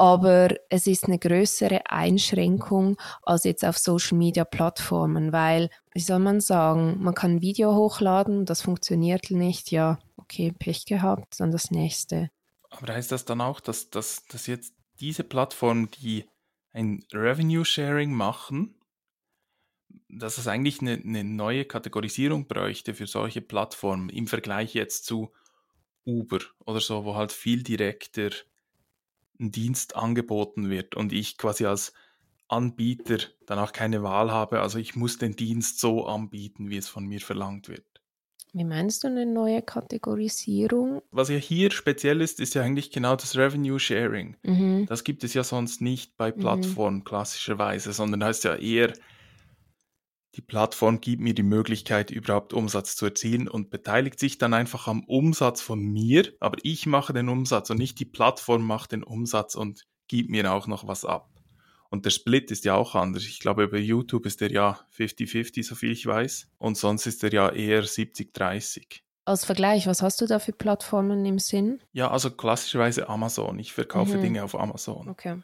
aber es ist eine größere Einschränkung als jetzt auf Social Media Plattformen, weil, wie soll man sagen, man kann ein Video hochladen, das funktioniert nicht, ja, okay, Pech gehabt, dann das nächste. Aber heißt das dann auch, dass, dass, dass jetzt diese Plattformen, die ein Revenue Sharing machen, dass es eigentlich eine, eine neue Kategorisierung bräuchte für solche Plattformen im Vergleich jetzt zu Uber oder so, wo halt viel direkter ein Dienst angeboten wird und ich quasi als Anbieter danach keine Wahl habe. Also ich muss den Dienst so anbieten, wie es von mir verlangt wird. Wie meinst du eine neue Kategorisierung? Was ja hier speziell ist, ist ja eigentlich genau das Revenue Sharing. Mhm. Das gibt es ja sonst nicht bei mhm. Plattformen mhm. klassischerweise, sondern heißt ja eher, die die Plattform gibt mir die Möglichkeit, überhaupt Umsatz zu erzielen und beteiligt sich dann einfach am Umsatz von mir, aber ich mache den Umsatz und nicht die Plattform macht den Umsatz und gibt mir auch noch was ab. Und der Split ist ja auch anders. Ich glaube, bei YouTube ist der ja 50-50, so viel ich weiß. Und sonst ist der ja eher 70-30. Als Vergleich, was hast du da für Plattformen im Sinn? Ja, also klassischerweise Amazon. Ich verkaufe Mhm. Dinge auf Amazon Okay.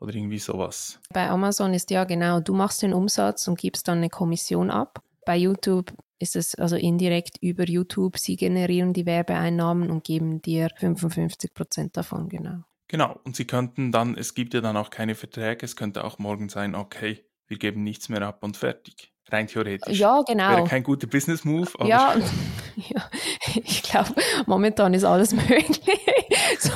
oder irgendwie sowas. Bei Amazon ist ja genau, du machst den Umsatz und gibst dann eine Kommission ab. Bei YouTube ist es also indirekt über YouTube, sie generieren die Werbeeinnahmen und geben dir 55 Prozent davon, genau. Genau. Und sie könnten dann, es gibt ja dann auch keine Verträge. Es könnte auch morgen sein, okay, wir geben nichts mehr ab und fertig. Rein theoretisch. Ja, genau. Wäre kein guter Business Move, aber Ja, ja, ich glaube, momentan ist alles möglich. so.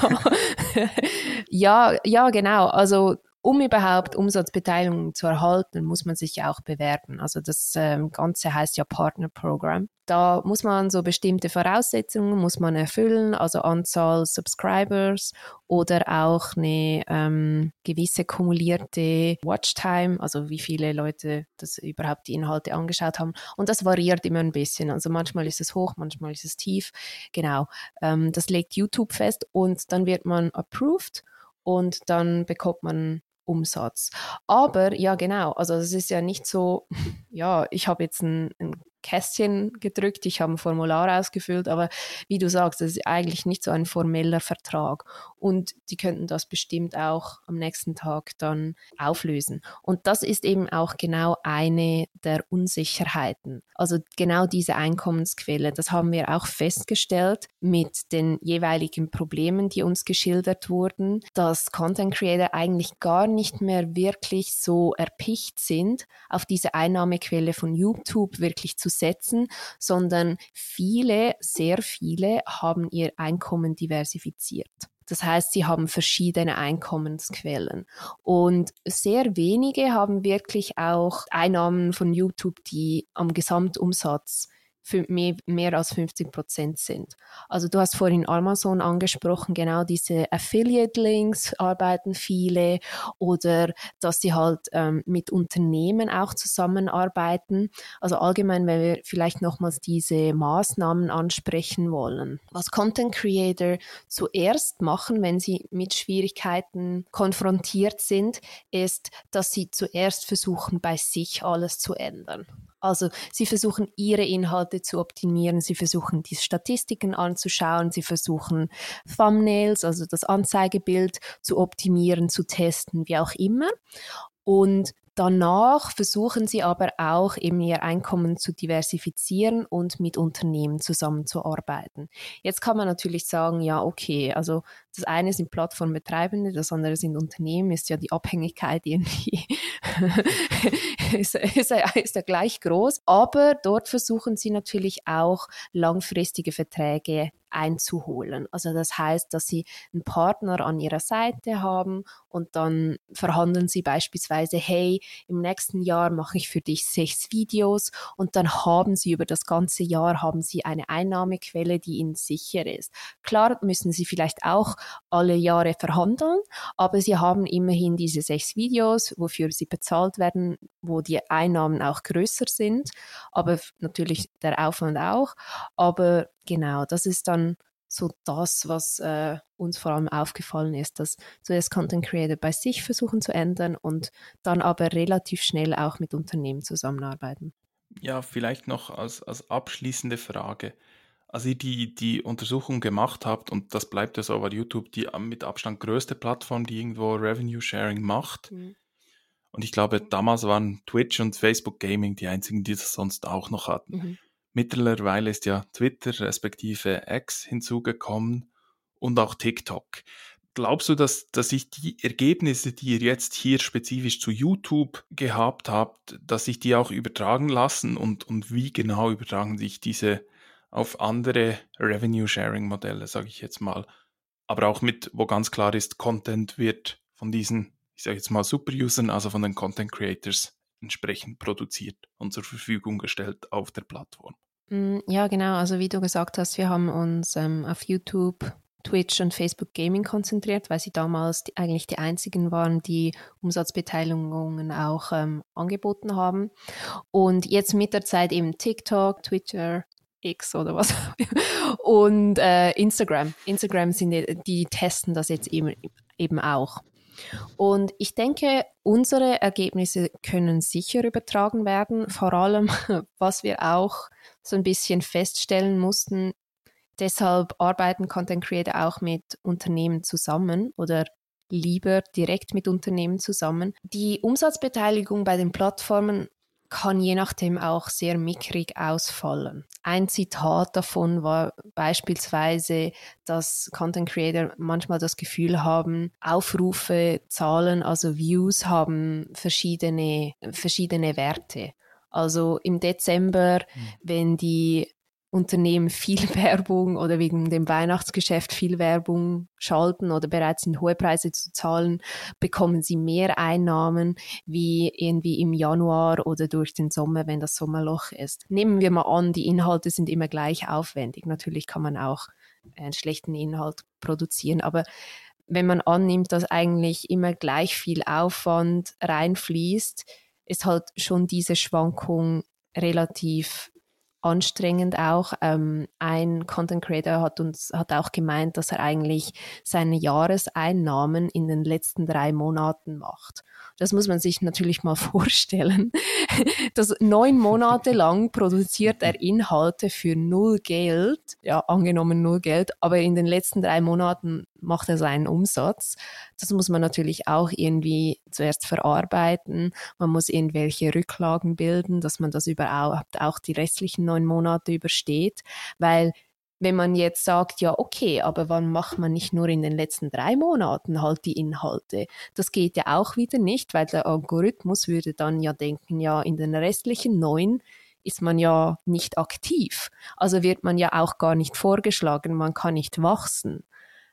ja, ja, genau. Also um überhaupt Umsatzbeteiligung zu erhalten, muss man sich ja auch bewerben. Also das ähm, Ganze heißt ja Partner Program. Da muss man so bestimmte Voraussetzungen muss man erfüllen, also Anzahl Subscribers oder auch eine ähm, gewisse kumulierte Watchtime, also wie viele Leute das überhaupt die Inhalte angeschaut haben. Und das variiert immer ein bisschen. Also manchmal ist es hoch, manchmal ist es tief. Genau. Ähm, das legt YouTube fest und dann wird man approved und dann bekommt man Umsatz. Aber ja, genau, also es ist ja nicht so, ja, ich habe jetzt ein, ein Kästchen gedrückt, ich habe ein Formular ausgefüllt, aber wie du sagst, das ist eigentlich nicht so ein formeller Vertrag. Und die könnten das bestimmt auch am nächsten Tag dann auflösen. Und das ist eben auch genau eine der Unsicherheiten. Also genau diese Einkommensquelle, das haben wir auch festgestellt mit den jeweiligen Problemen, die uns geschildert wurden, dass Content Creator eigentlich gar nicht mehr wirklich so erpicht sind, auf diese Einnahmequelle von YouTube wirklich zu setzen, sondern viele, sehr viele haben ihr Einkommen diversifiziert. Das heißt, sie haben verschiedene Einkommensquellen. Und sehr wenige haben wirklich auch Einnahmen von YouTube, die am Gesamtumsatz mehr, mehr als 50 Prozent sind. Also du hast vorhin Amazon angesprochen, genau diese Affiliate-Links arbeiten viele oder dass sie halt ähm, mit Unternehmen auch zusammenarbeiten. Also allgemein, wenn wir vielleicht nochmals diese Maßnahmen ansprechen wollen. Was Content Creator zuerst machen, wenn sie mit Schwierigkeiten konfrontiert sind, ist, dass sie zuerst versuchen, bei sich alles zu ändern. Also sie versuchen ihre Inhalte zu optimieren, sie versuchen die Statistiken anzuschauen, sie versuchen Thumbnails, also das Anzeigebild zu optimieren, zu testen, wie auch immer. Und Danach versuchen sie aber auch eben ihr Einkommen zu diversifizieren und mit Unternehmen zusammenzuarbeiten. Jetzt kann man natürlich sagen, ja, okay, also das eine sind Plattformbetreibende, das andere sind Unternehmen, ist ja die Abhängigkeit irgendwie ist, ist, ist ja gleich groß. Aber dort versuchen sie natürlich auch langfristige Verträge einzuholen. Also das heißt, dass sie einen Partner an ihrer Seite haben und dann verhandeln sie beispielsweise, hey, im nächsten Jahr mache ich für dich sechs Videos und dann haben sie über das ganze Jahr haben sie eine Einnahmequelle, die ihnen sicher ist. Klar müssen sie vielleicht auch alle Jahre verhandeln, aber sie haben immerhin diese sechs Videos, wofür sie bezahlt werden, wo die Einnahmen auch größer sind, aber natürlich der Aufwand auch. Aber genau, das ist dann so das, was äh, uns vor allem aufgefallen ist, dass zuerst Content Creator bei sich versuchen zu ändern und dann aber relativ schnell auch mit Unternehmen zusammenarbeiten. Ja, vielleicht noch als, als abschließende Frage. Als ihr die, die Untersuchung gemacht habt, und das bleibt ja so, weil YouTube die mit Abstand größte Plattform, die irgendwo Revenue Sharing macht. Mhm. Und ich glaube, damals waren Twitch und Facebook Gaming die einzigen, die das sonst auch noch hatten. Mhm. Mittlerweile ist ja Twitter respektive X hinzugekommen und auch TikTok. Glaubst du, dass, dass sich die Ergebnisse, die ihr jetzt hier spezifisch zu YouTube gehabt habt, dass sich die auch übertragen lassen und, und wie genau übertragen sich diese auf andere Revenue-Sharing-Modelle, sage ich jetzt mal, aber auch mit, wo ganz klar ist, Content wird von diesen, ich sage jetzt mal, Super-Usern, also von den Content-Creators entsprechend produziert und zur Verfügung gestellt auf der Plattform. Ja, genau. Also wie du gesagt hast, wir haben uns ähm, auf YouTube Twitch und Facebook Gaming konzentriert, weil sie damals die, eigentlich die einzigen waren, die Umsatzbeteiligungen auch ähm, angeboten haben. Und jetzt mit der Zeit eben TikTok, Twitter, X oder was und äh, Instagram. Instagram sind die, die testen das jetzt eben, eben auch. Und ich denke, unsere Ergebnisse können sicher übertragen werden. Vor allem, was wir auch so ein bisschen feststellen mussten, deshalb arbeiten Content Creator auch mit Unternehmen zusammen oder lieber direkt mit Unternehmen zusammen. Die Umsatzbeteiligung bei den Plattformen kann je nachdem auch sehr mickrig ausfallen. Ein Zitat davon war beispielsweise, dass Content Creator manchmal das Gefühl haben, Aufrufe, Zahlen, also Views haben verschiedene, verschiedene Werte. Also im Dezember, mhm. wenn die Unternehmen viel Werbung oder wegen dem Weihnachtsgeschäft viel Werbung schalten oder bereit sind, hohe Preise zu zahlen, bekommen sie mehr Einnahmen wie irgendwie im Januar oder durch den Sommer, wenn das Sommerloch ist. Nehmen wir mal an, die Inhalte sind immer gleich aufwendig. Natürlich kann man auch einen schlechten Inhalt produzieren, aber wenn man annimmt, dass eigentlich immer gleich viel Aufwand reinfließt, ist halt schon diese Schwankung relativ anstrengend auch. Ähm, ein Content Creator hat uns hat auch gemeint, dass er eigentlich seine Jahreseinnahmen in den letzten drei Monaten macht. Das muss man sich natürlich mal vorstellen. dass neun Monate lang produziert er Inhalte für null Geld, ja angenommen null Geld, aber in den letzten drei Monaten macht er seinen Umsatz. Das muss man natürlich auch irgendwie zuerst verarbeiten. Man muss irgendwelche Rücklagen bilden, dass man das überhaupt auch die restlichen neun Monate übersteht, weil wenn man jetzt sagt, ja, okay, aber wann macht man nicht nur in den letzten drei Monaten halt die Inhalte? Das geht ja auch wieder nicht, weil der Algorithmus würde dann ja denken, ja, in den restlichen neun ist man ja nicht aktiv. Also wird man ja auch gar nicht vorgeschlagen, man kann nicht wachsen.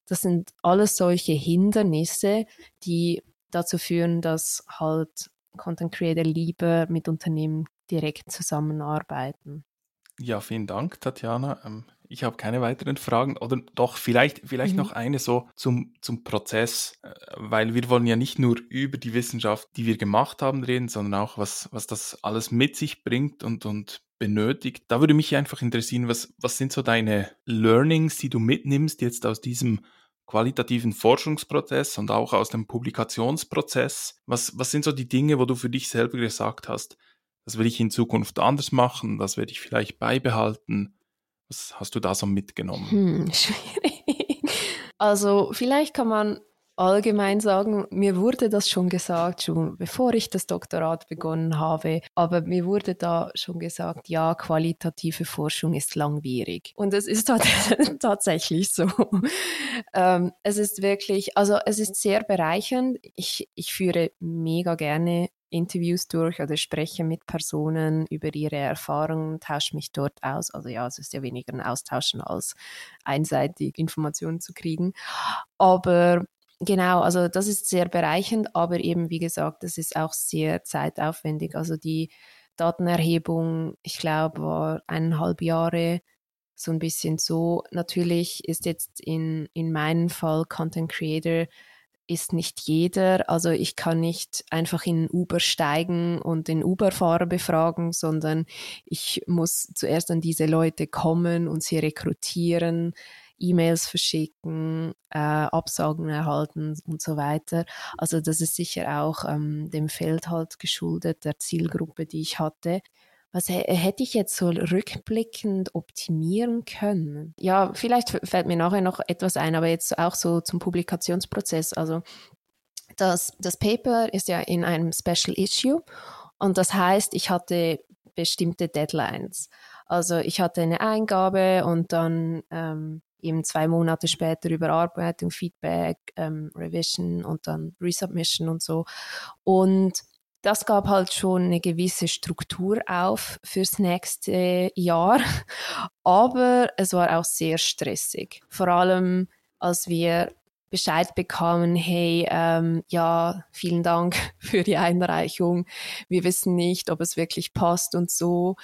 Das sind alles solche Hindernisse, die dazu führen, dass halt Content Creator lieber mit Unternehmen direkt zusammenarbeiten. Ja, vielen Dank, Tatjana. Ich habe keine weiteren Fragen oder doch vielleicht, vielleicht mhm. noch eine so zum, zum Prozess, äh, weil wir wollen ja nicht nur über die Wissenschaft, die wir gemacht haben, reden, sondern auch, was, was das alles mit sich bringt und, und benötigt. Da würde mich einfach interessieren, was, was sind so deine Learnings, die du mitnimmst jetzt aus diesem qualitativen Forschungsprozess und auch aus dem Publikationsprozess? Was, was sind so die Dinge, wo du für dich selber gesagt hast, das will ich in Zukunft anders machen, das werde ich vielleicht beibehalten? Was hast du da so mitgenommen? Hm, schwierig. Also vielleicht kann man allgemein sagen, mir wurde das schon gesagt, schon bevor ich das Doktorat begonnen habe, aber mir wurde da schon gesagt, ja, qualitative Forschung ist langwierig. Und es ist tatsächlich so. Ähm, es ist wirklich, also es ist sehr bereichernd. Ich, ich führe mega gerne Interviews durch oder spreche mit Personen über ihre Erfahrungen, tausche mich dort aus. Also ja, es ist ja weniger ein Austauschen als einseitig Informationen zu kriegen. Aber genau, also das ist sehr bereichend, aber eben wie gesagt, das ist auch sehr zeitaufwendig. Also die Datenerhebung, ich glaube, war eineinhalb Jahre so ein bisschen so. Natürlich ist jetzt in, in meinem Fall Content Creator ist nicht jeder. Also ich kann nicht einfach in Uber steigen und den Uber-Fahrer befragen, sondern ich muss zuerst an diese Leute kommen und sie rekrutieren, E-Mails verschicken, äh, Absagen erhalten und so weiter. Also das ist sicher auch ähm, dem Feld halt geschuldet, der Zielgruppe, die ich hatte was hätte ich jetzt so rückblickend optimieren können? Ja, vielleicht fällt mir nachher noch etwas ein, aber jetzt auch so zum Publikationsprozess. Also das, das Paper ist ja in einem Special Issue und das heißt, ich hatte bestimmte Deadlines. Also ich hatte eine Eingabe und dann ähm, eben zwei Monate später Überarbeitung, Feedback, ähm, Revision und dann Resubmission und so. Und das gab halt schon eine gewisse Struktur auf fürs nächste Jahr, aber es war auch sehr stressig. Vor allem, als wir Bescheid bekommen, hey, ähm, ja, vielen Dank für die Einreichung. Wir wissen nicht, ob es wirklich passt und so.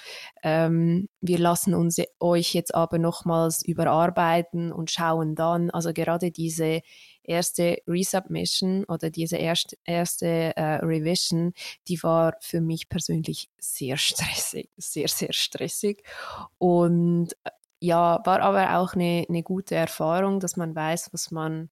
Ähm, wir lassen uns euch jetzt aber nochmals überarbeiten und schauen dann, also gerade diese erste Resubmission oder diese erste, erste äh, Revision, die war für mich persönlich sehr stressig, sehr, sehr stressig. Und äh, ja, war aber auch eine, eine gute Erfahrung, dass man weiß, was man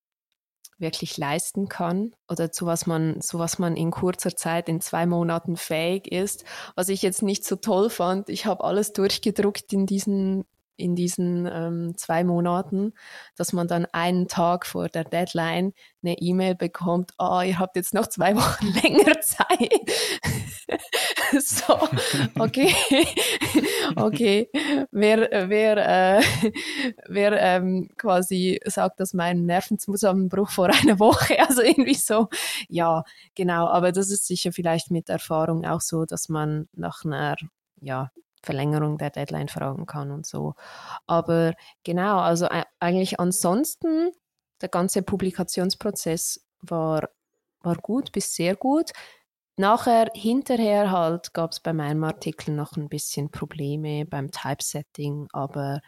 wirklich leisten kann oder zu was man, zu was man in kurzer Zeit, in zwei Monaten fähig ist. Was ich jetzt nicht so toll fand, ich habe alles durchgedruckt in diesen in diesen ähm, zwei Monaten, dass man dann einen Tag vor der Deadline eine E-Mail bekommt, oh, ihr habt jetzt noch zwei Wochen länger Zeit. so, okay, okay. Wer, wer, äh, wer ähm, quasi sagt, dass mein Nervenzusammenbruch vor einer Woche, also irgendwie so, ja, genau. Aber das ist sicher vielleicht mit Erfahrung auch so, dass man nach einer ja, Verlängerung der Deadline fragen kann und so. Aber genau, also eigentlich ansonsten, der ganze Publikationsprozess war, war gut bis sehr gut. Nachher, hinterher halt, gab es bei meinem Artikel noch ein bisschen Probleme beim Typesetting, aber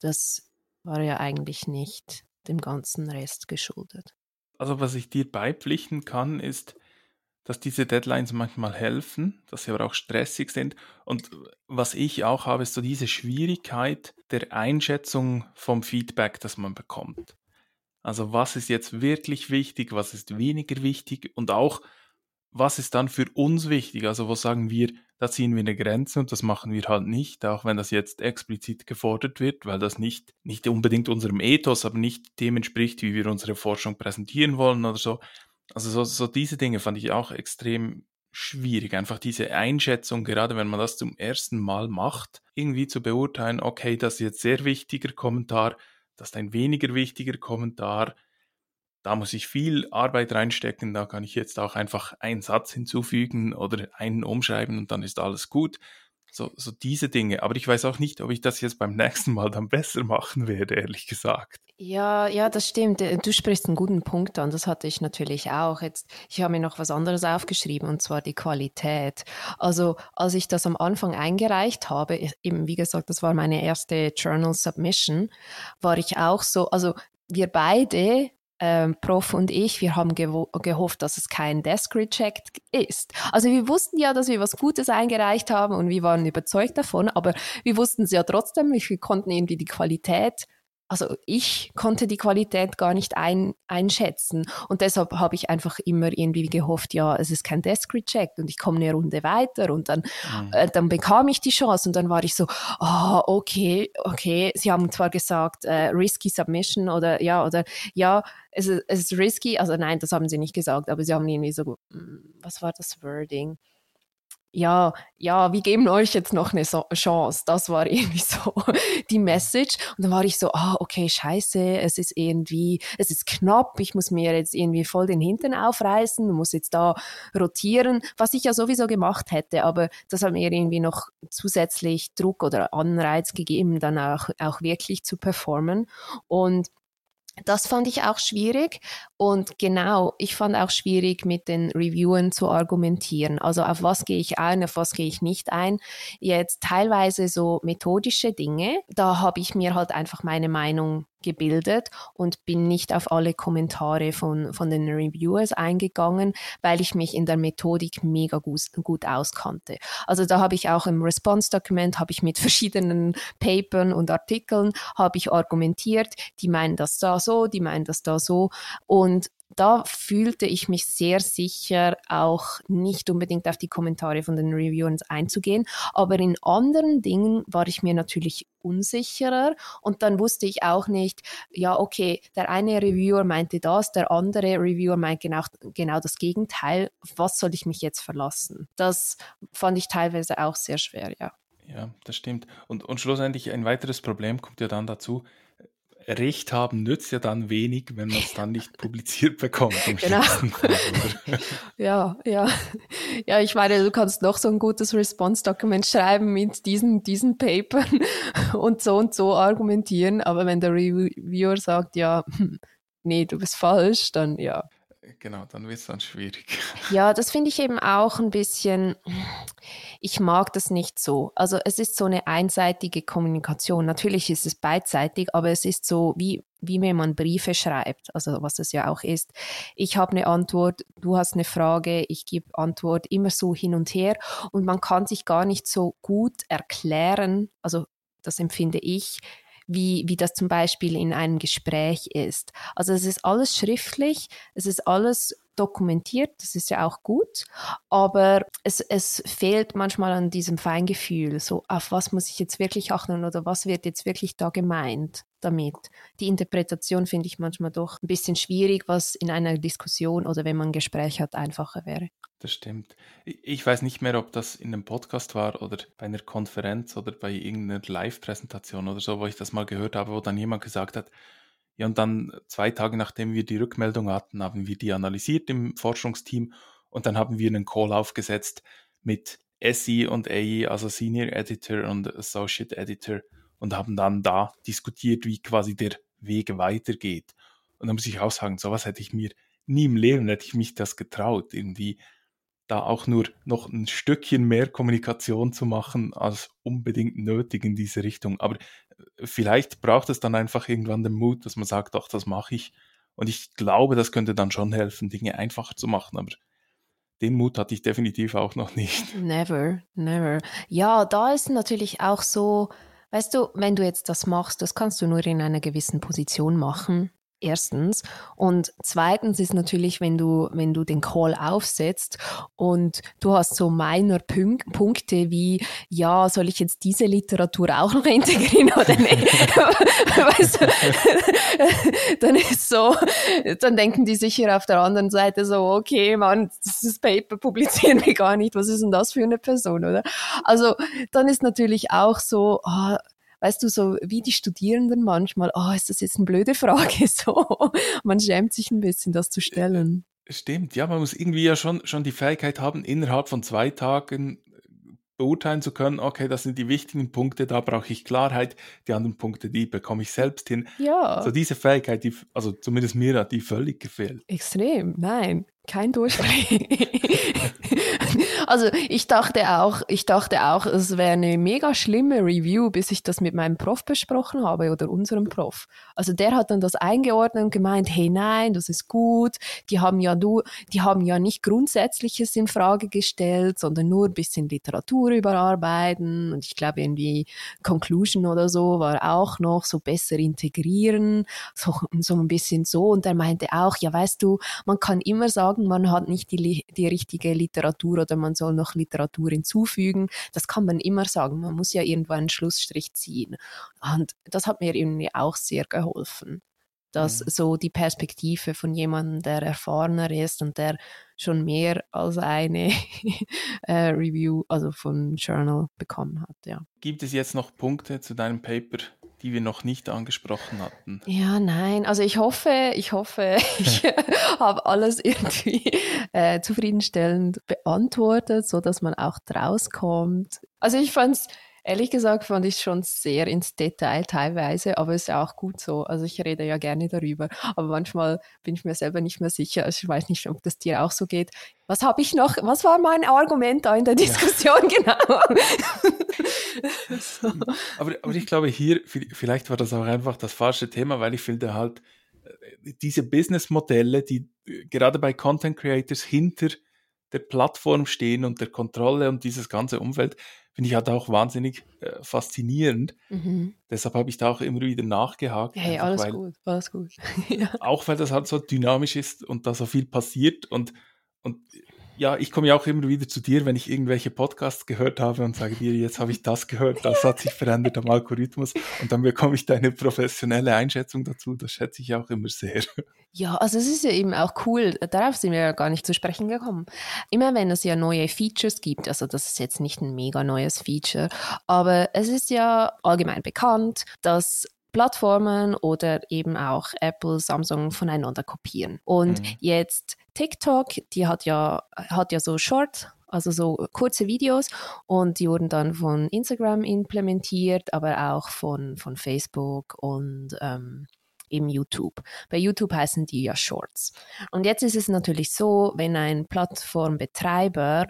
das war ja eigentlich nicht dem ganzen Rest geschuldet. Also was ich dir beipflichten kann, ist, dass diese Deadlines manchmal helfen, dass sie aber auch stressig sind. Und was ich auch habe, ist so diese Schwierigkeit der Einschätzung vom Feedback, das man bekommt. Also was ist jetzt wirklich wichtig, was ist weniger wichtig und auch was ist dann für uns wichtig? Also wo sagen wir, da ziehen wir eine Grenze und das machen wir halt nicht, auch wenn das jetzt explizit gefordert wird, weil das nicht, nicht unbedingt unserem Ethos, aber nicht dem entspricht, wie wir unsere Forschung präsentieren wollen oder so. Also so, so diese Dinge fand ich auch extrem schwierig, einfach diese Einschätzung, gerade wenn man das zum ersten Mal macht, irgendwie zu beurteilen, okay, das ist jetzt sehr wichtiger Kommentar, das ist ein weniger wichtiger Kommentar, da muss ich viel Arbeit reinstecken, da kann ich jetzt auch einfach einen Satz hinzufügen oder einen umschreiben und dann ist alles gut. So, so diese Dinge. Aber ich weiß auch nicht, ob ich das jetzt beim nächsten Mal dann besser machen werde, ehrlich gesagt. Ja, ja, das stimmt. Äh, du sprichst einen guten Punkt an. Das hatte ich natürlich auch. Jetzt, ich habe mir noch was anderes aufgeschrieben und zwar die Qualität. Also, als ich das am Anfang eingereicht habe, eben wie gesagt, das war meine erste Journal Submission, war ich auch so, also wir beide ähm, Prof und ich, wir haben gehofft, dass es kein Desk Reject ist. Also wir wussten ja, dass wir was Gutes eingereicht haben und wir waren überzeugt davon, aber wir wussten es ja trotzdem, wir konnten irgendwie die Qualität also ich konnte die Qualität gar nicht ein, einschätzen und deshalb habe ich einfach immer irgendwie gehofft, ja, es ist kein Desk Reject und ich komme eine Runde weiter und dann, mhm. äh, dann bekam ich die Chance und dann war ich so, ah, oh, okay, okay, sie haben zwar gesagt, äh, risky submission oder ja, oder ja, es ist, es ist risky, also nein, das haben sie nicht gesagt, aber sie haben irgendwie so, hm, was war das Wording? Ja, ja, wir geben euch jetzt noch eine so Chance. Das war irgendwie so die Message. Und dann war ich so, ah, okay, scheiße, es ist irgendwie, es ist knapp, ich muss mir jetzt irgendwie voll den Hintern aufreißen, muss jetzt da rotieren, was ich ja sowieso gemacht hätte, aber das hat mir irgendwie noch zusätzlich Druck oder Anreiz gegeben, dann auch, auch wirklich zu performen. Und das fand ich auch schwierig und genau, ich fand auch schwierig mit den Reviewern zu argumentieren. Also auf was gehe ich ein, auf was gehe ich nicht ein. Jetzt teilweise so methodische Dinge, da habe ich mir halt einfach meine Meinung gebildet und bin nicht auf alle Kommentare von, von den Reviewers eingegangen, weil ich mich in der Methodik mega gut, gut auskannte. Also da habe ich auch im Response-Dokument, habe ich mit verschiedenen Papern und Artikeln, habe ich argumentiert, die meinen das da so, die meinen das da so und da fühlte ich mich sehr sicher, auch nicht unbedingt auf die Kommentare von den Reviewers einzugehen. Aber in anderen Dingen war ich mir natürlich unsicherer und dann wusste ich auch nicht, ja, okay, der eine Reviewer meinte das, der andere Reviewer meint genau, genau das Gegenteil. Was soll ich mich jetzt verlassen? Das fand ich teilweise auch sehr schwer, ja. Ja, das stimmt. Und, und schlussendlich ein weiteres Problem kommt ja dann dazu, Recht haben nützt ja dann wenig, wenn man es dann nicht publiziert bekommt. genau. ja, ja. Ja, ich meine, du kannst noch so ein gutes Response-Dokument schreiben mit diesen, diesen Papern und so und so argumentieren, aber wenn der Reviewer sagt, ja, hm, nee, du bist falsch, dann ja. Genau, dann wird es dann schwierig. Ja, das finde ich eben auch ein bisschen, ich mag das nicht so. Also es ist so eine einseitige Kommunikation. Natürlich ist es beidseitig, aber es ist so, wie, wie wenn man Briefe schreibt, also was es ja auch ist. Ich habe eine Antwort, du hast eine Frage, ich gebe Antwort, immer so hin und her und man kann sich gar nicht so gut erklären, also das empfinde ich, wie, wie das zum Beispiel in einem Gespräch ist. Also es ist alles schriftlich, es ist alles dokumentiert, das ist ja auch gut, aber es, es fehlt manchmal an diesem Feingefühl, so auf was muss ich jetzt wirklich achten oder was wird jetzt wirklich da gemeint damit. Die Interpretation finde ich manchmal doch ein bisschen schwierig, was in einer Diskussion oder wenn man ein Gespräch hat, einfacher wäre. Das stimmt. Ich weiß nicht mehr, ob das in einem Podcast war oder bei einer Konferenz oder bei irgendeiner Live-Präsentation oder so, wo ich das mal gehört habe, wo dann jemand gesagt hat, ja, und dann zwei Tage nachdem wir die Rückmeldung hatten, haben wir die analysiert im Forschungsteam und dann haben wir einen Call aufgesetzt mit SE und AE, also Senior Editor und Associate Editor und haben dann da diskutiert, wie quasi der Weg weitergeht. Und da muss ich auch sagen, sowas hätte ich mir nie im Leben, hätte ich mich das getraut, irgendwie da auch nur noch ein Stückchen mehr Kommunikation zu machen als unbedingt nötig in diese Richtung. Aber äh, vielleicht braucht es dann einfach irgendwann den Mut, dass man sagt, ach, das mache ich. Und ich glaube, das könnte dann schon helfen, Dinge einfacher zu machen. Aber den Mut hatte ich definitiv auch noch nicht. Never, never. Ja, da ist natürlich auch so, weißt du, wenn du jetzt das machst, das kannst du nur in einer gewissen Position machen erstens. Und zweitens ist natürlich, wenn du, wenn du den Call aufsetzt und du hast so minor Punk Punkte wie, ja, soll ich jetzt diese Literatur auch noch integrieren oder nicht? weißt du, dann ist so, dann denken die sicher auf der anderen Seite so, okay, man, das Paper publizieren wir gar nicht, was ist denn das für eine Person, oder? Also, dann ist natürlich auch so, oh, weißt du, so wie die Studierenden manchmal, oh, ist das jetzt eine blöde Frage? So, man schämt sich ein bisschen, das zu stellen. Stimmt, ja, man muss irgendwie ja schon, schon die Fähigkeit haben, innerhalb von zwei Tagen beurteilen zu können, okay, das sind die wichtigen Punkte, da brauche ich Klarheit, die anderen Punkte, die bekomme ich selbst hin. Ja. So diese Fähigkeit, die, also zumindest mir hat die völlig gefehlt. Extrem, nein, kein Durchblick. also ich dachte auch, ich dachte auch, es wäre eine mega schlimme Review, bis ich das mit meinem Prof besprochen habe oder unserem Prof. Also der hat dann das eingeordnet und gemeint, hey nein, das ist gut. Die haben ja du, die haben ja nicht Grundsätzliches in Frage gestellt, sondern nur ein bisschen Literatur überarbeiten und ich glaube irgendwie Conclusion oder so war auch noch so besser integrieren, so, so ein bisschen so. Und er meinte auch, ja weißt du, man kann immer sagen, man hat nicht die, die richtige Literatur oder man soll noch Literatur hinzufügen. Das kann man immer sagen. Man muss ja irgendwann einen Schlussstrich ziehen. Und das hat mir irgendwie auch sehr geholfen dass so die Perspektive von jemandem, der erfahrener ist und der schon mehr als eine äh, Review, also von Journal bekommen hat, ja. Gibt es jetzt noch Punkte zu deinem Paper, die wir noch nicht angesprochen hatten? Ja, nein. Also ich hoffe, ich hoffe, ich habe alles irgendwie äh, zufriedenstellend beantwortet, so dass man auch draus kommt. Also ich fand es Ehrlich gesagt fand ich schon sehr ins Detail teilweise, aber ist ja auch gut so. Also ich rede ja gerne darüber, aber manchmal bin ich mir selber nicht mehr sicher. Also ich weiß nicht, ob das dir auch so geht. Was habe ich noch? Was war mein Argument da in der Diskussion ja. genau? so. aber, aber ich glaube hier, vielleicht war das auch einfach das falsche Thema, weil ich finde halt, äh, diese Businessmodelle, die äh, gerade bei Content Creators hinter der Plattform stehen und der Kontrolle und dieses ganze Umfeld, finde ich halt auch wahnsinnig äh, faszinierend. Mhm. Deshalb habe ich da auch immer wieder nachgehakt. Hey, alles weil, gut, alles gut. ja. Auch weil das halt so dynamisch ist und da so viel passiert und, und ja, ich komme ja auch immer wieder zu dir, wenn ich irgendwelche Podcasts gehört habe und sage dir, jetzt habe ich das gehört, das hat sich verändert am Algorithmus und dann bekomme ich deine professionelle Einschätzung dazu. Das schätze ich auch immer sehr. Ja, also es ist ja eben auch cool, darauf sind wir ja gar nicht zu sprechen gekommen. Immer wenn es ja neue Features gibt, also das ist jetzt nicht ein mega neues Feature, aber es ist ja allgemein bekannt, dass Plattformen oder eben auch Apple, Samsung voneinander kopieren. Und mhm. jetzt TikTok, die hat ja, hat ja so Short, also so kurze Videos und die wurden dann von Instagram implementiert, aber auch von, von Facebook und ähm, eben YouTube. Bei YouTube heißen die ja Shorts. Und jetzt ist es natürlich so, wenn ein Plattformbetreiber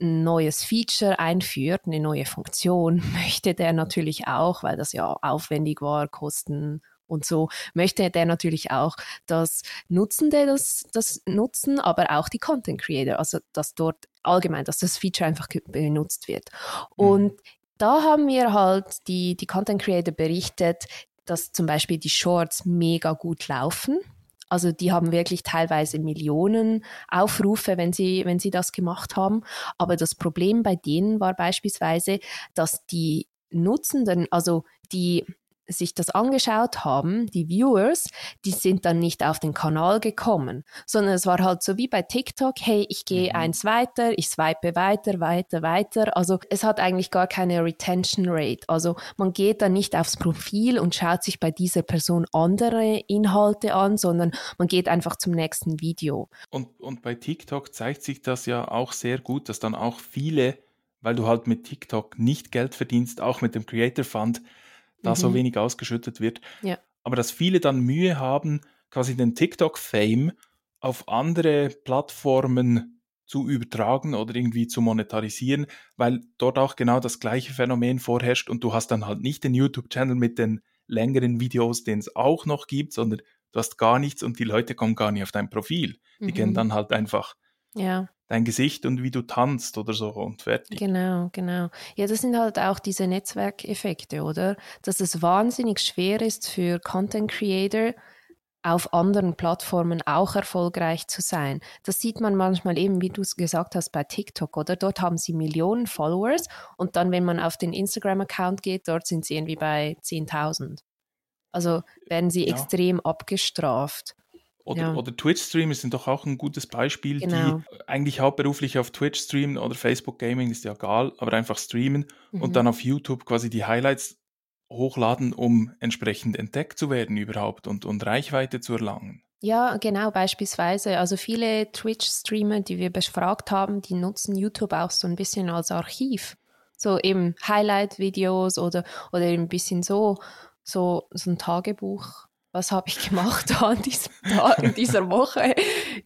ein neues Feature einführt, eine neue Funktion, möchte der natürlich auch, weil das ja aufwendig war, Kosten und so, möchte der natürlich auch, dass Nutzende das, das nutzen, aber auch die Content Creator, also dass dort allgemein, dass das Feature einfach benutzt wird. Mhm. Und da haben wir halt die, die Content Creator berichtet, dass zum Beispiel die Shorts mega gut laufen. Also die haben wirklich teilweise Millionen Aufrufe, wenn sie, wenn sie das gemacht haben. Aber das Problem bei denen war beispielsweise, dass die Nutzenden, also die sich das angeschaut haben, die Viewers, die sind dann nicht auf den Kanal gekommen, sondern es war halt so wie bei TikTok, hey, ich gehe mhm. eins weiter, ich swipe weiter, weiter, weiter. Also es hat eigentlich gar keine Retention Rate. Also man geht dann nicht aufs Profil und schaut sich bei dieser Person andere Inhalte an, sondern man geht einfach zum nächsten Video. Und, und bei TikTok zeigt sich das ja auch sehr gut, dass dann auch viele, weil du halt mit TikTok nicht Geld verdienst, auch mit dem Creator Fund, da mhm. so wenig ausgeschüttet wird. Ja. Aber dass viele dann Mühe haben, quasi den TikTok-Fame auf andere Plattformen zu übertragen oder irgendwie zu monetarisieren, weil dort auch genau das gleiche Phänomen vorherrscht und du hast dann halt nicht den YouTube-Channel mit den längeren Videos, den es auch noch gibt, sondern du hast gar nichts und die Leute kommen gar nicht auf dein Profil. Die mhm. kennen dann halt einfach ja dein Gesicht und wie du tanzt oder so und fertig. Genau, genau. Ja, das sind halt auch diese Netzwerkeffekte, oder? Dass es wahnsinnig schwer ist für Content Creator, auf anderen Plattformen auch erfolgreich zu sein. Das sieht man manchmal eben, wie du es gesagt hast, bei TikTok, oder? Dort haben sie Millionen Followers und dann, wenn man auf den Instagram-Account geht, dort sind sie irgendwie bei 10.000. Also werden sie ja. extrem abgestraft. Oder, ja. oder Twitch-Streamer sind doch auch ein gutes Beispiel, genau. die eigentlich hauptberuflich auf Twitch streamen oder Facebook Gaming, ist ja egal, aber einfach streamen mhm. und dann auf YouTube quasi die Highlights hochladen, um entsprechend entdeckt zu werden überhaupt und, und Reichweite zu erlangen. Ja, genau, beispielsweise. Also viele Twitch-Streamer, die wir befragt haben, die nutzen YouTube auch so ein bisschen als Archiv. So eben Highlight-Videos oder, oder ein bisschen so, so, so ein Tagebuch was habe ich gemacht an diesem Tag, in dieser Woche.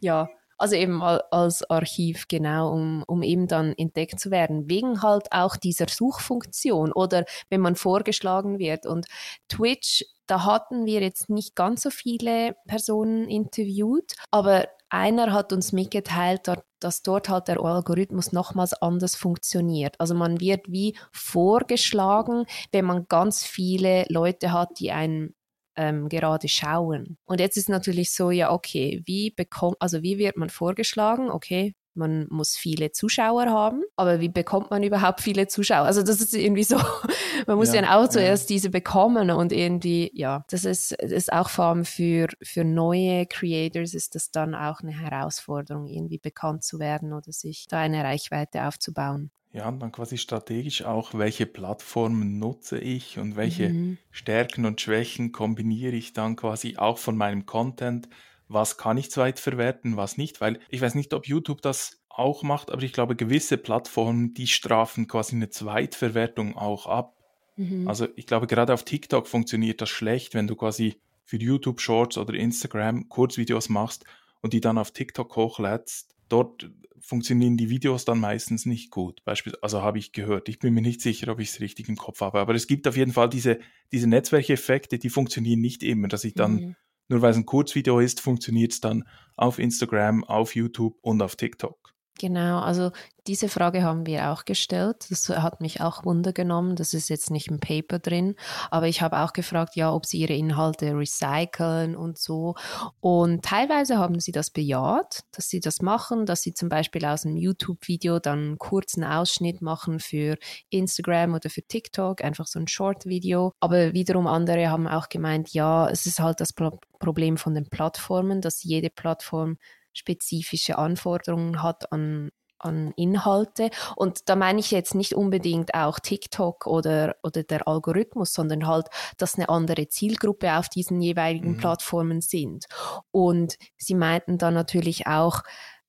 Ja, also eben als Archiv, genau, um, um eben dann entdeckt zu werden, wegen halt auch dieser Suchfunktion oder wenn man vorgeschlagen wird. Und Twitch, da hatten wir jetzt nicht ganz so viele Personen interviewt, aber einer hat uns mitgeteilt, dass dort halt der Algorithmus nochmals anders funktioniert. Also man wird wie vorgeschlagen, wenn man ganz viele Leute hat, die einen ähm, gerade schauen. Und jetzt ist natürlich so, ja, okay, wie bekommt, also wie wird man vorgeschlagen? Okay, man muss viele Zuschauer haben, aber wie bekommt man überhaupt viele Zuschauer? Also das ist irgendwie so, man muss ja, ja auch zuerst ja. diese bekommen und irgendwie, ja, das ist, das ist auch vor allem für, für neue Creators ist das dann auch eine Herausforderung, irgendwie bekannt zu werden oder sich da eine Reichweite aufzubauen. Ja, und dann quasi strategisch auch, welche Plattformen nutze ich und welche mhm. Stärken und Schwächen kombiniere ich dann quasi auch von meinem Content. Was kann ich zweitverwerten, was nicht, weil ich weiß nicht, ob YouTube das auch macht, aber ich glaube, gewisse Plattformen, die strafen quasi eine Zweitverwertung auch ab. Mhm. Also ich glaube, gerade auf TikTok funktioniert das schlecht, wenn du quasi für YouTube Shorts oder Instagram Kurzvideos machst und die dann auf TikTok hochlädst. Dort funktionieren die Videos dann meistens nicht gut. Beispielsweise, also habe ich gehört. Ich bin mir nicht sicher, ob ich es richtig im Kopf habe. Aber es gibt auf jeden Fall diese, diese Netzwerkeffekte, die funktionieren nicht immer, dass ich dann, mhm. nur weil es ein Kurzvideo ist, funktioniert es dann auf Instagram, auf YouTube und auf TikTok. Genau, also diese Frage haben wir auch gestellt. Das hat mich auch wundergenommen. Das ist jetzt nicht im Paper drin, aber ich habe auch gefragt, ja, ob sie ihre Inhalte recyceln und so. Und teilweise haben sie das bejaht, dass sie das machen, dass sie zum Beispiel aus einem YouTube-Video dann einen kurzen Ausschnitt machen für Instagram oder für TikTok, einfach so ein Short-Video. Aber wiederum andere haben auch gemeint, ja, es ist halt das Problem von den Plattformen, dass jede Plattform spezifische Anforderungen hat an, an Inhalte. Und da meine ich jetzt nicht unbedingt auch TikTok oder, oder der Algorithmus, sondern halt, dass eine andere Zielgruppe auf diesen jeweiligen mhm. Plattformen sind. Und sie meinten dann natürlich auch,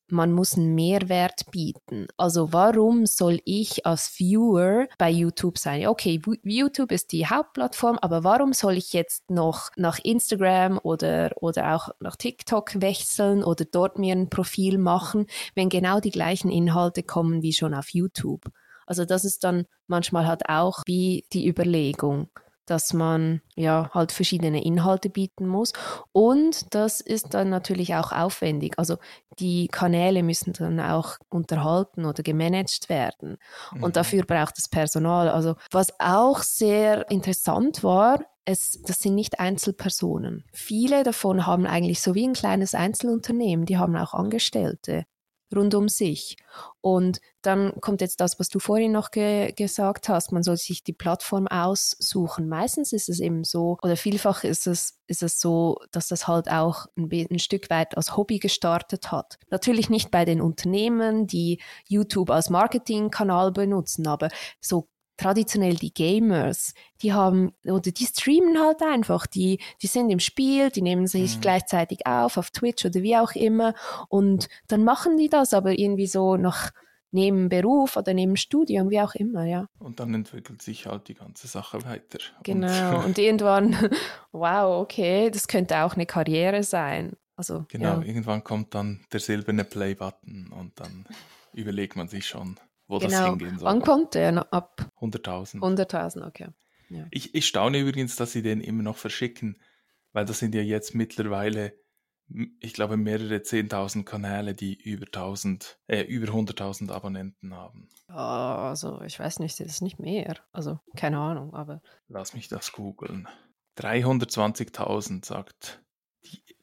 man muss einen Mehrwert bieten. Also warum soll ich als Viewer bei YouTube sein? Okay, YouTube ist die Hauptplattform, aber warum soll ich jetzt noch nach Instagram oder, oder auch nach TikTok wechseln oder dort mir ein Profil machen, wenn genau die gleichen Inhalte kommen wie schon auf YouTube? Also das ist dann manchmal halt auch wie die Überlegung dass man ja halt verschiedene Inhalte bieten muss. Und das ist dann natürlich auch aufwendig. Also die Kanäle müssen dann auch unterhalten oder gemanagt werden. Mhm. Und dafür braucht es Personal. Also was auch sehr interessant war, es, das sind nicht Einzelpersonen. Viele davon haben eigentlich so wie ein kleines Einzelunternehmen, die haben auch Angestellte rund um sich. Und dann kommt jetzt das, was du vorhin noch ge gesagt hast, man soll sich die Plattform aussuchen. Meistens ist es eben so, oder vielfach ist es, ist es so, dass das halt auch ein, ein Stück weit als Hobby gestartet hat. Natürlich nicht bei den Unternehmen, die YouTube als Marketingkanal benutzen, aber so traditionell die Gamers, die haben, oder die streamen halt einfach, die, die sind im Spiel, die nehmen sich mhm. gleichzeitig auf, auf Twitch oder wie auch immer, und dann machen die das aber irgendwie so nach, neben Beruf oder neben Studium, wie auch immer, ja. Und dann entwickelt sich halt die ganze Sache weiter. Genau, und, und irgendwann, wow, okay, das könnte auch eine Karriere sein. Also, genau, ja. irgendwann kommt dann der silberne Play-Button und dann überlegt man sich schon, wo genau. das hingehen soll. Wann kommt der? Ab 100.000. 100.000, okay. Ja. Ich, ich staune übrigens, dass sie den immer noch verschicken, weil das sind ja jetzt mittlerweile, ich glaube, mehrere 10.000 Kanäle, die über, 1000, äh, über 100.000 Abonnenten haben. Also, ich weiß nicht, das ist nicht mehr. Also, keine Ahnung, aber. Lass mich das googeln. 320.000 sagt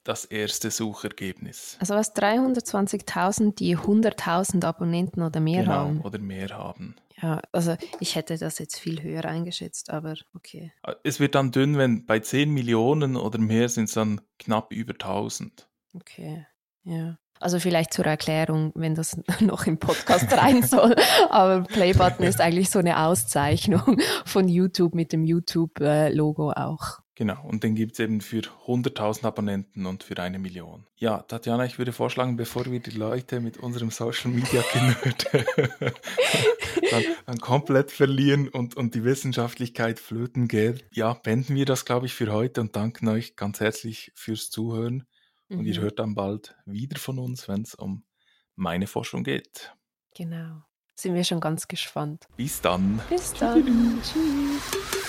das erste Suchergebnis. Also was 320.000, die 100.000 Abonnenten oder mehr genau, haben. Oder mehr haben. Ja, also ich hätte das jetzt viel höher eingeschätzt, aber okay. Es wird dann dünn, wenn bei 10 Millionen oder mehr sind es dann knapp über 1000. Okay, ja. Also vielleicht zur Erklärung, wenn das noch im Podcast rein soll. Aber Playbutton ist eigentlich so eine Auszeichnung von YouTube mit dem YouTube-Logo auch. Genau, und den gibt es eben für 100.000 Abonnenten und für eine Million. Ja, Tatjana, ich würde vorschlagen, bevor wir die Leute mit unserem Social Media Generd dann, dann, komplett verlieren und, und die Wissenschaftlichkeit flöten geht, ja, beenden wir das, glaube ich, für heute und danken euch ganz herzlich fürs Zuhören. Mhm. Und ihr mhm. hört dann bald wieder von uns, wenn es um meine Forschung geht. Genau. Sind wir schon ganz gespannt. Bis dann. Bis dann. Tschüss.